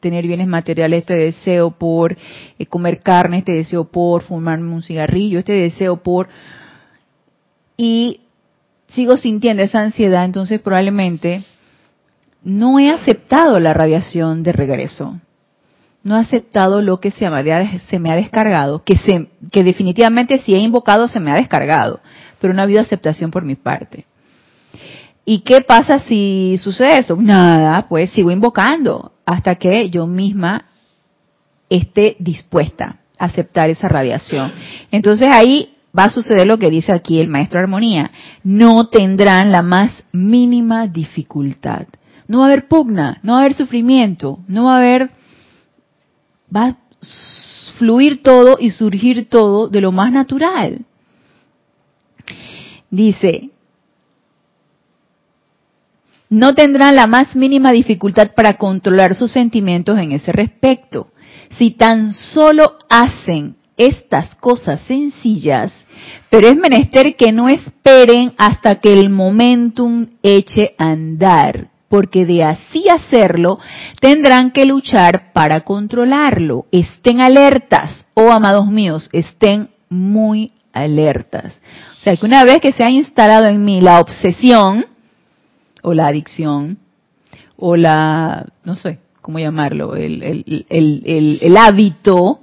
tener bienes materiales, este deseo por eh, comer carne, este deseo por fumarme un cigarrillo, este deseo por... Y sigo sintiendo esa ansiedad, entonces probablemente no he aceptado la radiación de regreso. No he aceptado lo que se me ha, descargado, que, se, que definitivamente si he invocado se me ha descargado pero no ha habido aceptación por mi parte. ¿Y qué pasa si sucede eso? Nada, pues sigo invocando hasta que yo misma esté dispuesta a aceptar esa radiación. Entonces ahí va a suceder lo que dice aquí el maestro Armonía. No tendrán la más mínima dificultad. No va a haber pugna, no va a haber sufrimiento, no va a haber... Va a fluir todo y surgir todo de lo más natural. Dice, no tendrán la más mínima dificultad para controlar sus sentimientos en ese respecto. Si tan solo hacen estas cosas sencillas, pero es menester que no esperen hasta que el momentum eche a andar porque de así hacerlo tendrán que luchar para controlarlo. Estén alertas, oh amados míos, estén muy alertas. O sea, que una vez que se ha instalado en mí la obsesión, o la adicción, o la, no sé cómo llamarlo, el, el, el, el, hábito,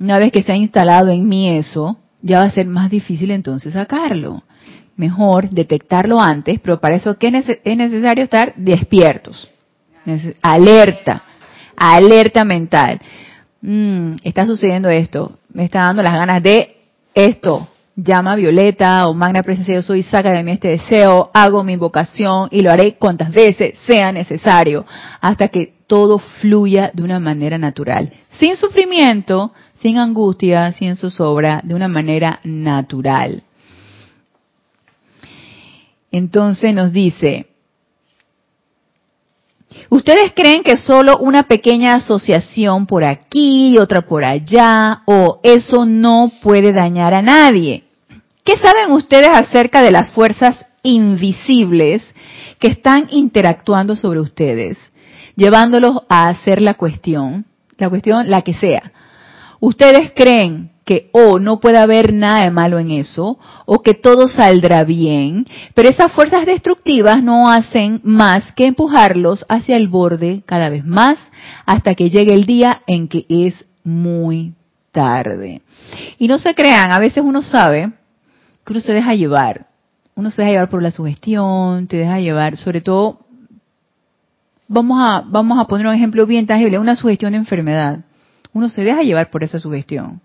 una vez que se ha instalado en mí eso, ya va a ser más difícil entonces sacarlo. Mejor detectarlo antes, pero para eso ¿qué es necesario estar despiertos, alerta, alerta mental. Mm, está sucediendo esto, me está dando las ganas de esto, llama Violeta o Magna Presencia Yo Soy, saca de mí este deseo, hago mi invocación y lo haré cuantas veces sea necesario, hasta que todo fluya de una manera natural, sin sufrimiento, sin angustia, sin zozobra, de una manera natural. Entonces nos dice, ¿Ustedes creen que solo una pequeña asociación por aquí y otra por allá, o eso no puede dañar a nadie? ¿Qué saben ustedes acerca de las fuerzas invisibles que están interactuando sobre ustedes, llevándolos a hacer la cuestión, la cuestión la que sea? ¿Ustedes creen que o oh, no puede haber nada de malo en eso, o que todo saldrá bien, pero esas fuerzas destructivas no hacen más que empujarlos hacia el borde cada vez más hasta que llegue el día en que es muy tarde. Y no se crean, a veces uno sabe que uno se deja llevar. Uno se deja llevar por la sugestión, te deja llevar, sobre todo, vamos a, vamos a poner un ejemplo bien tangible, una sugestión de enfermedad. Uno se deja llevar por esa sugestión.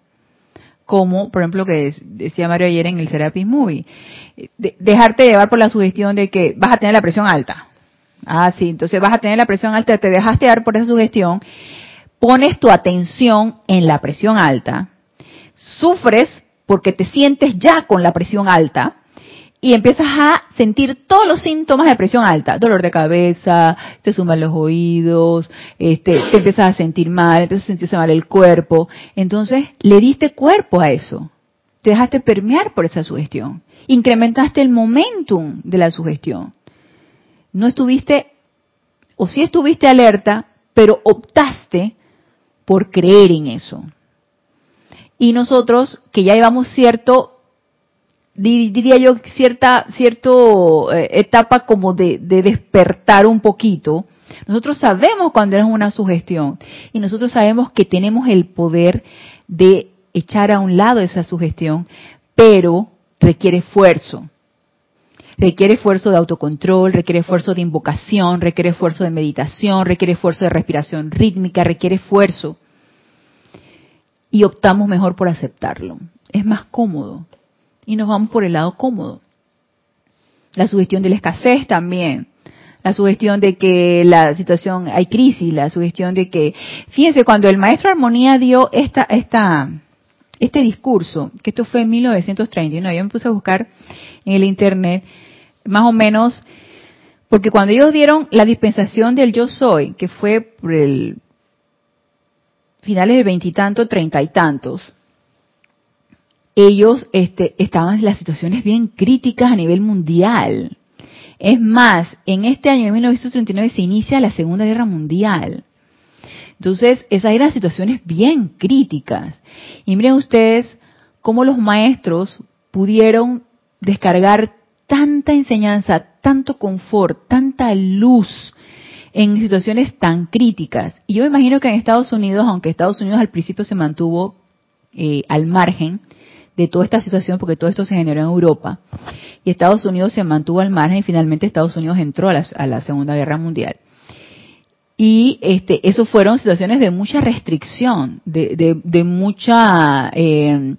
Como, por ejemplo, que decía Mario ayer en el Serapis Movie. dejarte llevar por la sugestión de que vas a tener la presión alta. Ah, sí, entonces vas a tener la presión alta, te dejaste llevar por esa sugestión, pones tu atención en la presión alta, sufres porque te sientes ya con la presión alta y empiezas a sentir todos los síntomas de presión alta, dolor de cabeza, te suman los oídos, este, te empiezas a sentir mal, empiezas a sentirse mal el cuerpo. Entonces, le diste cuerpo a eso. Te dejaste permear por esa sugestión. Incrementaste el momentum de la sugestión. No estuviste, o sí estuviste alerta, pero optaste por creer en eso y nosotros que ya llevamos cierto diría yo cierta cierto eh, etapa como de, despertar un poquito nosotros sabemos cuando es una sugestión y nosotros sabemos que tenemos el poder de echar a un lado esa sugestión pero requiere esfuerzo. Requiere esfuerzo de autocontrol, requiere esfuerzo de invocación, requiere esfuerzo de meditación, requiere esfuerzo de respiración rítmica, requiere esfuerzo y optamos mejor por aceptarlo. Es más cómodo y nos vamos por el lado cómodo. La sugestión de la escasez también. La sugestión de que la situación hay crisis, la sugestión de que, fíjense, cuando el maestro Armonía dio esta, esta, este discurso, que esto fue en 1931, yo me puse a buscar en el internet, más o menos, porque cuando ellos dieron la dispensación del yo soy, que fue por el finales de veintitantos, treinta y tantos, ellos este, estaban en las situaciones bien críticas a nivel mundial. Es más, en este año de 1939 se inicia la Segunda Guerra Mundial. Entonces, esas eran situaciones bien críticas. Y miren ustedes cómo los maestros pudieron descargar tanta enseñanza, tanto confort, tanta luz en situaciones tan críticas. Y yo me imagino que en Estados Unidos, aunque Estados Unidos al principio se mantuvo eh, al margen de toda esta situación, porque todo esto se generó en Europa, y Estados Unidos se mantuvo al margen y finalmente Estados Unidos entró a la, Segunda Guerra Mundial. Y este, eso fueron situaciones de mucha restricción, de, de, mucha, eh,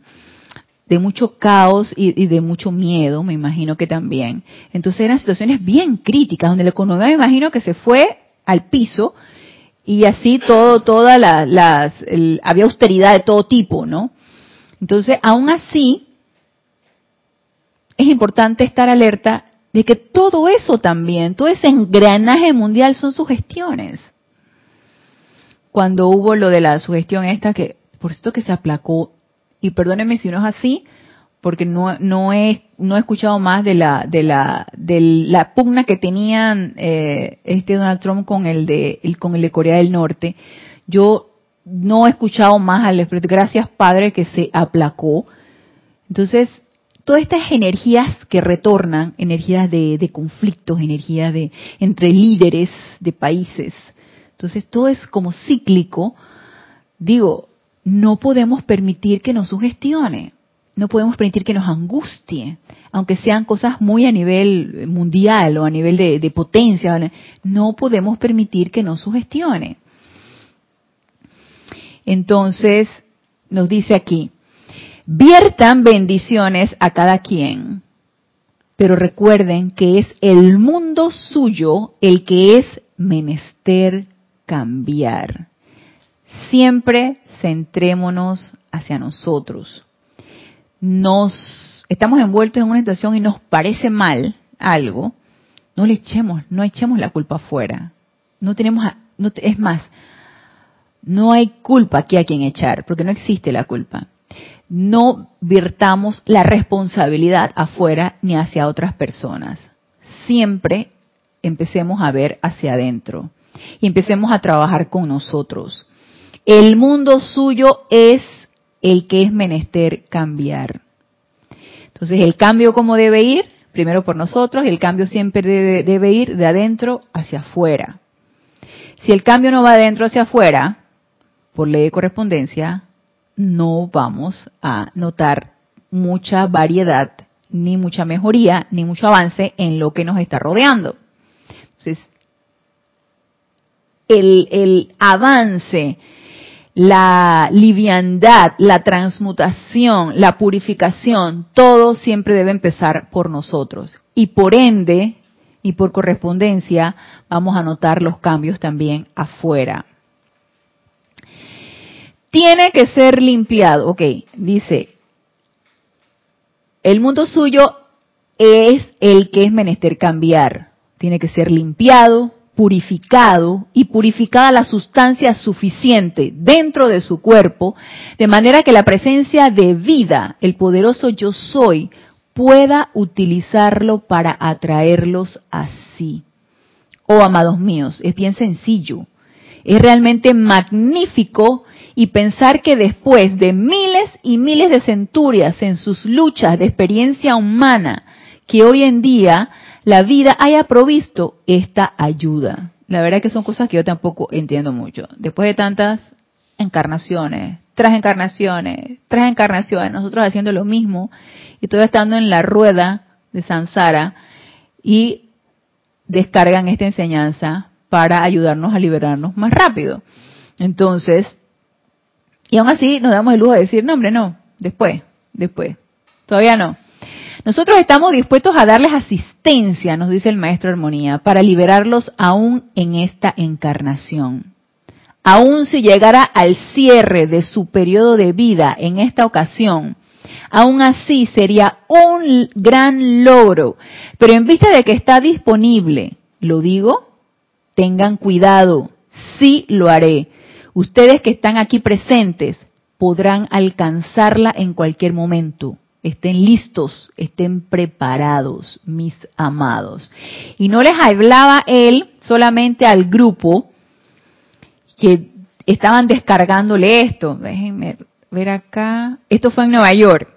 de mucho caos y, y, de mucho miedo, me imagino que también. Entonces eran situaciones bien críticas, donde la economía me imagino que se fue al piso y así todo, todas las, había austeridad de todo tipo, ¿no? Entonces, aún así, es importante estar alerta de que todo eso también, todo ese engranaje mundial son sugestiones. Cuando hubo lo de la sugestión esta, que por esto que se aplacó, y perdónenme si no es así, porque no, no, he, no he escuchado más de la, de la, de la pugna que tenían eh, este Donald Trump con el de, el, con el de Corea del Norte. Yo no he escuchado más al gracias Padre que se aplacó. Entonces, todas estas energías que retornan, energías de, de conflictos, energías de entre líderes de países. Entonces, todo es como cíclico. Digo, no podemos permitir que nos sugestione no podemos permitir que nos angustie, aunque sean cosas muy a nivel mundial o a nivel de, potencia, no podemos permitir que nos sugestione. Entonces, nos dice aquí, viertan bendiciones a cada quien, pero recuerden que es el mundo suyo el que es menester cambiar. Siempre centrémonos hacia nosotros nos estamos envueltos en una situación y nos parece mal algo, no le echemos, no echemos la culpa afuera. No tenemos, no, es más, no hay culpa aquí a quien echar, porque no existe la culpa. No virtamos la responsabilidad afuera ni hacia otras personas. Siempre empecemos a ver hacia adentro y empecemos a trabajar con nosotros. El mundo suyo es el que es menester cambiar. Entonces, el cambio cómo debe ir, primero por nosotros, el cambio siempre debe, ir de adentro hacia afuera. Si el cambio no va de adentro hacia afuera, por ley de correspondencia, no vamos a notar mucha variedad, ni mucha mejoría, ni mucho avance en lo que nos está rodeando. Entonces, el, el avance la liviandad, la transmutación, la purificación, todo siempre debe empezar por nosotros. Y por ende, y por correspondencia, vamos a notar los cambios también afuera. Tiene que ser limpiado. Ok, dice, el mundo suyo es el que es menester cambiar. Tiene que ser limpiado, purificado y purificada la sustancia suficiente dentro de su cuerpo, de manera que la presencia de vida, el poderoso yo soy, pueda utilizarlo para atraerlos así. Oh, amados míos, es bien sencillo. Es realmente magnífico y pensar que después de miles y miles de centurias en sus luchas de experiencia humana, que hoy en día la vida haya provisto esta ayuda. La verdad que son cosas que yo tampoco entiendo mucho. Después de tantas encarnaciones, tras encarnaciones, tras encarnaciones, nosotros haciendo lo mismo y todo estando en la rueda de Sansara y descargan esta enseñanza para ayudarnos a liberarnos más rápido. Entonces, y aún así nos damos el lujo de decir, no hombre, no, después, después, todavía no. Nosotros estamos dispuestos a darles asistencia, nos dice el maestro Armonía, para liberarlos aún en esta encarnación. Aún si llegara al cierre de su periodo de vida en esta ocasión, aún así sería un gran logro. Pero en vista de que está disponible, lo digo, tengan cuidado, sí lo haré. Ustedes que están aquí presentes podrán alcanzarla en cualquier momento. Estén listos, estén preparados, mis amados. Y no les hablaba él solamente al grupo que estaban descargándole esto. Déjenme ver acá. Esto fue en Nueva York,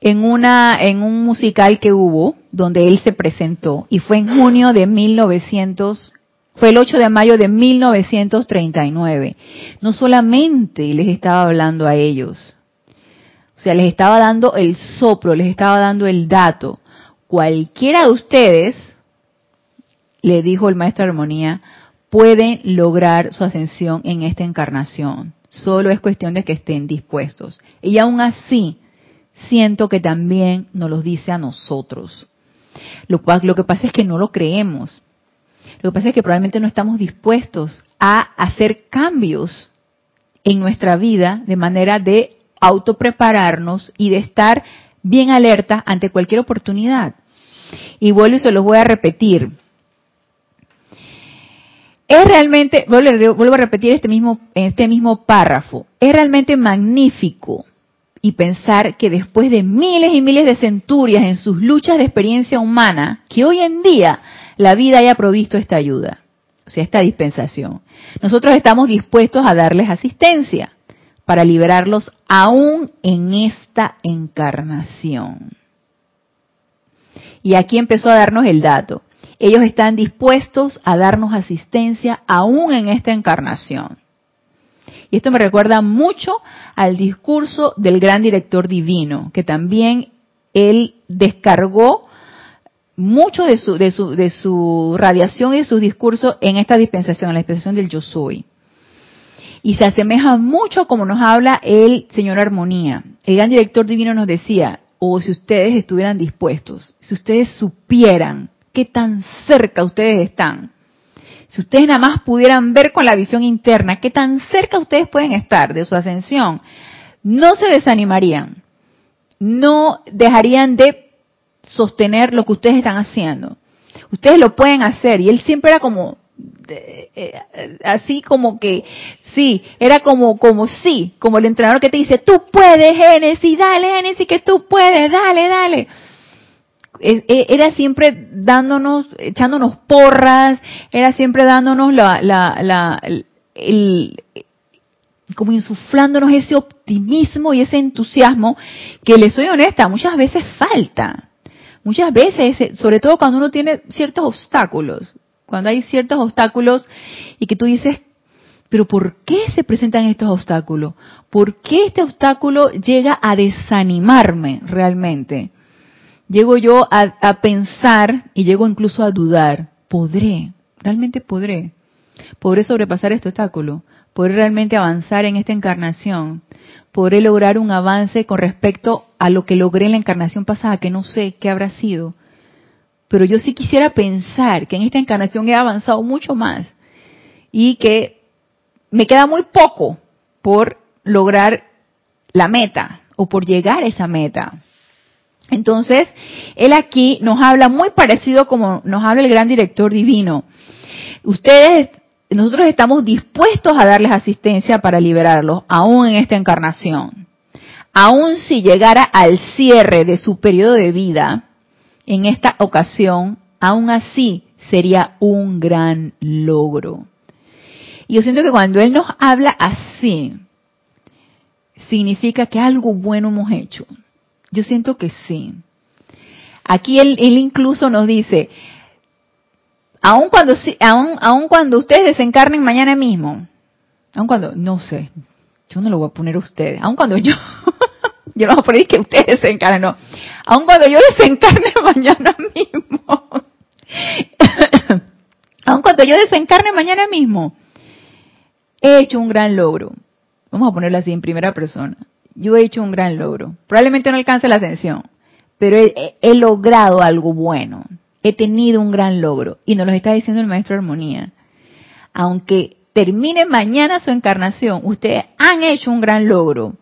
en una en un musical que hubo donde él se presentó y fue en junio de 1900 fue el 8 de mayo de 1939. No solamente les estaba hablando a ellos, o sea, les estaba dando el soplo, les estaba dando el dato. Cualquiera de ustedes, le dijo el maestro de armonía, pueden lograr su ascensión en esta encarnación. Solo es cuestión de que estén dispuestos. Y aún así, siento que también nos lo dice a nosotros. Lo, lo que pasa es que no lo creemos. Lo que pasa es que probablemente no estamos dispuestos a hacer cambios en nuestra vida de manera de autoprepararnos y de estar bien alerta ante cualquier oportunidad. Y vuelvo y se los voy a repetir. Es realmente, vuelvo a repetir este mismo, este mismo párrafo, es realmente magnífico y pensar que después de miles y miles de centurias en sus luchas de experiencia humana, que hoy en día la vida haya provisto esta ayuda, o sea, esta dispensación. Nosotros estamos dispuestos a darles asistencia para liberarlos aún en esta encarnación. Y aquí empezó a darnos el dato. Ellos están dispuestos a darnos asistencia aún en esta encarnación. Y esto me recuerda mucho al discurso del gran director divino, que también él descargó mucho de su, de su, de su radiación y de sus discursos en esta dispensación, en la dispensación del yo soy. Y se asemeja mucho como nos habla el Señor Armonía. El gran director divino nos decía, o si ustedes estuvieran dispuestos, si ustedes supieran qué tan cerca ustedes están si ustedes nada más pudieran ver con la visión interna qué tan cerca ustedes pueden estar de su ascensión, no se desanimarían, no dejarían de sostener lo que ustedes están haciendo. Ustedes lo pueden hacer. Y él siempre era como, eh, así como que, sí, era como, como sí, como el entrenador que te dice, tú puedes, Génesis, dale, Génesis, que tú puedes, dale, dale. E, era siempre dándonos, echándonos porras, era siempre dándonos la, la, la el, como insuflándonos ese optimismo y ese entusiasmo que le soy honesta, muchas veces falta. Muchas veces, sobre todo cuando uno tiene ciertos obstáculos, cuando hay ciertos obstáculos y que tú dices, pero ¿por qué se presentan estos obstáculos? ¿Por qué este obstáculo llega a desanimarme realmente? llego yo a, pensar y llego incluso a dudar, ¿podré? ¿Realmente podré? ¿Podré sobrepasar este obstáculo? ¿Podré realmente avanzar en esta encarnación? ¿Podré lograr un avance con respecto a lo que logré en la encarnación pasada, que no sé qué habrá sido? Pero yo sí quisiera pensar que en esta encarnación he avanzado mucho más y que me queda muy poco por lograr la meta o por llegar a esa meta. Entonces, él aquí nos habla muy parecido como nos habla el gran director divino. Ustedes, nosotros estamos dispuestos a darles asistencia para liberarlos, aún en esta encarnación. Aún si llegara al cierre de su periodo de vida, en esta ocasión, aún así sería un gran logro. Y yo siento que cuando Él nos habla así, significa que algo bueno hemos hecho yo siento que sí. Aquí él, incluso nos dice, aun cuando, aun, aun cuando ustedes desencarnen mañana mismo, aun cuando, no sé, yo no lo voy a poner a ustedes, aun cuando yo, yo no voy a poner que ustedes desencarnen, no, aun cuando yo desencarne (laughs) mañana mismo, (coughs) aun cuando yo desencarne mañana mismo, he hecho un gran logro. Vamos a ponerlo así en primera persona yo he hecho un gran logro. Probablemente no alcance la ascensión, pero he, logrado algo bueno. He tenido un gran logro. Y nos lo está diciendo el maestro Armonía. Aunque termine mañana su encarnación, ustedes han hecho un gran logro.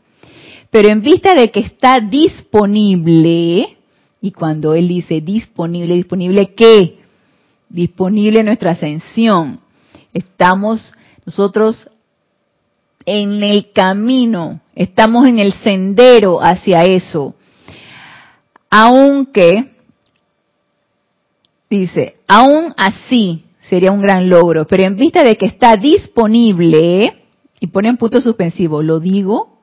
Pero en vista de que está disponible, y cuando él dice disponible, disponible qué? Disponible nuestra ascensión. Estamos nosotros en el camino, estamos en el sendero hacia eso. Aunque, dice, aún así sería un gran logro, pero en vista de que está disponible, y pone en punto suspensivo, lo digo,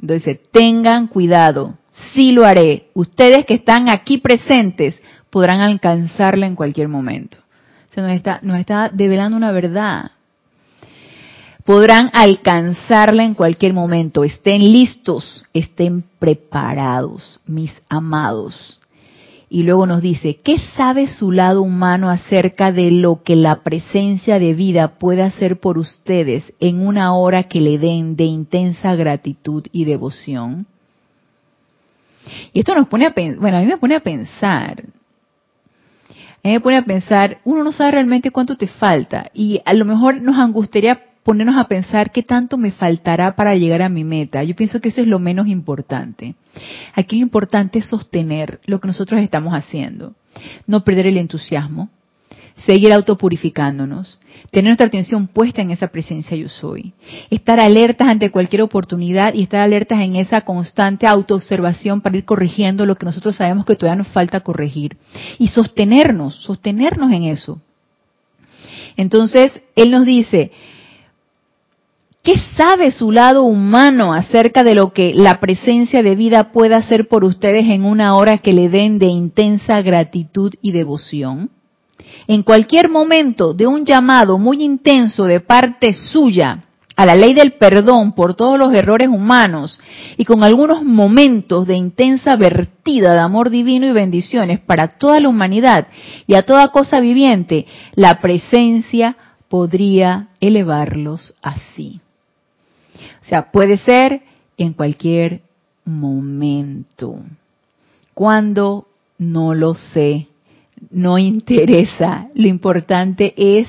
entonces tengan cuidado, sí lo haré. Ustedes que están aquí presentes podrán alcanzarla en cualquier momento. Se nos está, nos está develando una verdad podrán alcanzarla en cualquier momento. Estén listos, estén preparados, mis amados. Y luego nos dice, ¿qué sabe su lado humano acerca de lo que la presencia de vida puede hacer por ustedes en una hora que le den de intensa gratitud y devoción? Y esto nos pone a pensar, bueno, a mí me pone a pensar, a mí me pone a pensar, uno no sabe realmente cuánto te falta y a lo mejor nos angustiaría ponernos a pensar qué tanto me faltará para llegar a mi meta. Yo pienso que eso es lo menos importante. Aquí lo importante es sostener lo que nosotros estamos haciendo, no perder el entusiasmo, seguir autopurificándonos, tener nuestra atención puesta en esa presencia yo soy, estar alertas ante cualquier oportunidad y estar alertas en esa constante autoobservación para ir corrigiendo lo que nosotros sabemos que todavía nos falta corregir y sostenernos, sostenernos en eso. Entonces, Él nos dice, ¿qué sabe su lado humano acerca de lo que la presencia de vida puede hacer por ustedes en una hora que le den de intensa gratitud y devoción? en cualquier momento de un llamado muy intenso de parte suya a la ley del perdón por todos los errores humanos y con algunos momentos de intensa vertida de amor divino y bendiciones para toda la humanidad y a toda cosa viviente, la presencia podría elevarlos así. O sea, puede ser en cualquier momento. Cuando no lo sé, no interesa. Lo importante es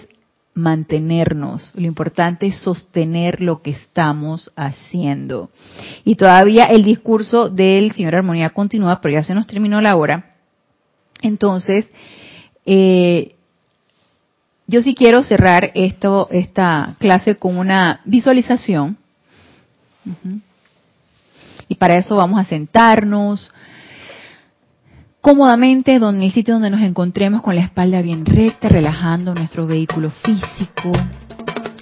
mantenernos, lo importante es sostener lo que estamos haciendo. Y todavía el discurso del señor Armonía continúa, pero ya se nos terminó la hora. Entonces, eh, yo sí quiero cerrar esto, esta clase con una visualización. Y para eso vamos a sentarnos, cómodamente donde el sitio donde nos encontremos con la espalda bien recta, relajando nuestro vehículo físico,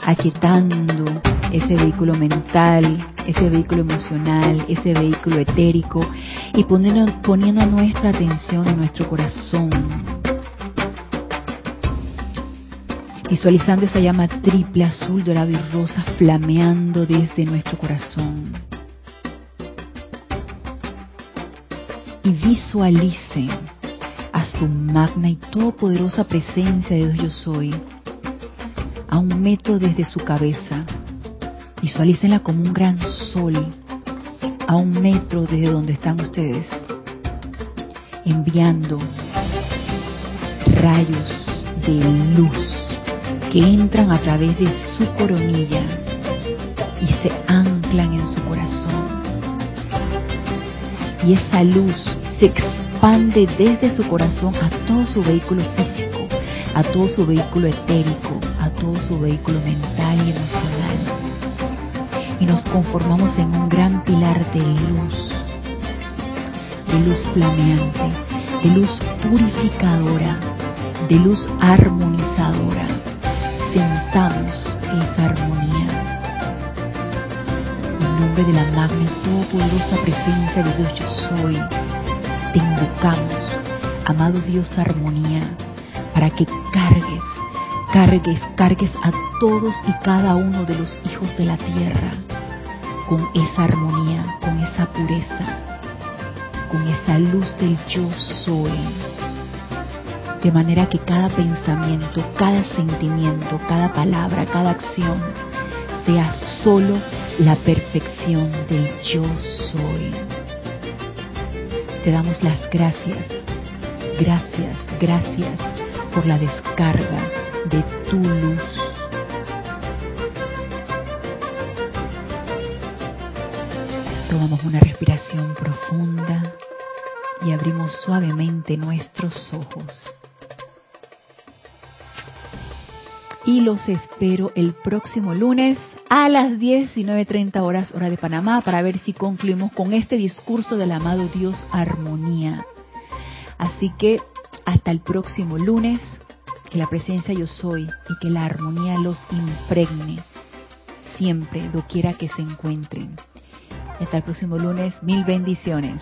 aquietando ese vehículo mental, ese vehículo emocional, ese vehículo etérico y poniendo, poniendo nuestra atención en nuestro corazón. Visualizando esa llama triple, azul, dorado y rosa flameando desde nuestro corazón y visualicen a su magna y todopoderosa presencia de Dios yo soy a un metro desde su cabeza. Visualícenla como un gran sol a un metro desde donde están ustedes, enviando rayos de luz que entran a través de su coronilla y se anclan en su corazón. Y esa luz se expande desde su corazón a todo su vehículo físico, a todo su vehículo etérico, a todo su vehículo mental y emocional. Y nos conformamos en un gran pilar de luz, de luz flameante, de luz purificadora, de luz armonizadora. De la magna y poderosa presencia de Dios yo soy te invocamos, amado Dios armonía, para que cargues, cargues, cargues a todos y cada uno de los hijos de la tierra con esa armonía, con esa pureza, con esa luz del yo soy. De manera que cada pensamiento, cada sentimiento, cada palabra, cada acción sea solo la perfección del yo soy te damos las gracias, gracias, gracias por la descarga de tu luz. Tomamos una respiración profunda y abrimos suavemente nuestros ojos. Y los espero el próximo lunes a las 19.30 horas hora de Panamá para ver si concluimos con este discurso del amado Dios armonía. Así que hasta el próximo lunes, que la presencia yo soy y que la armonía los impregne siempre, doquiera que se encuentren. Hasta el próximo lunes, mil bendiciones.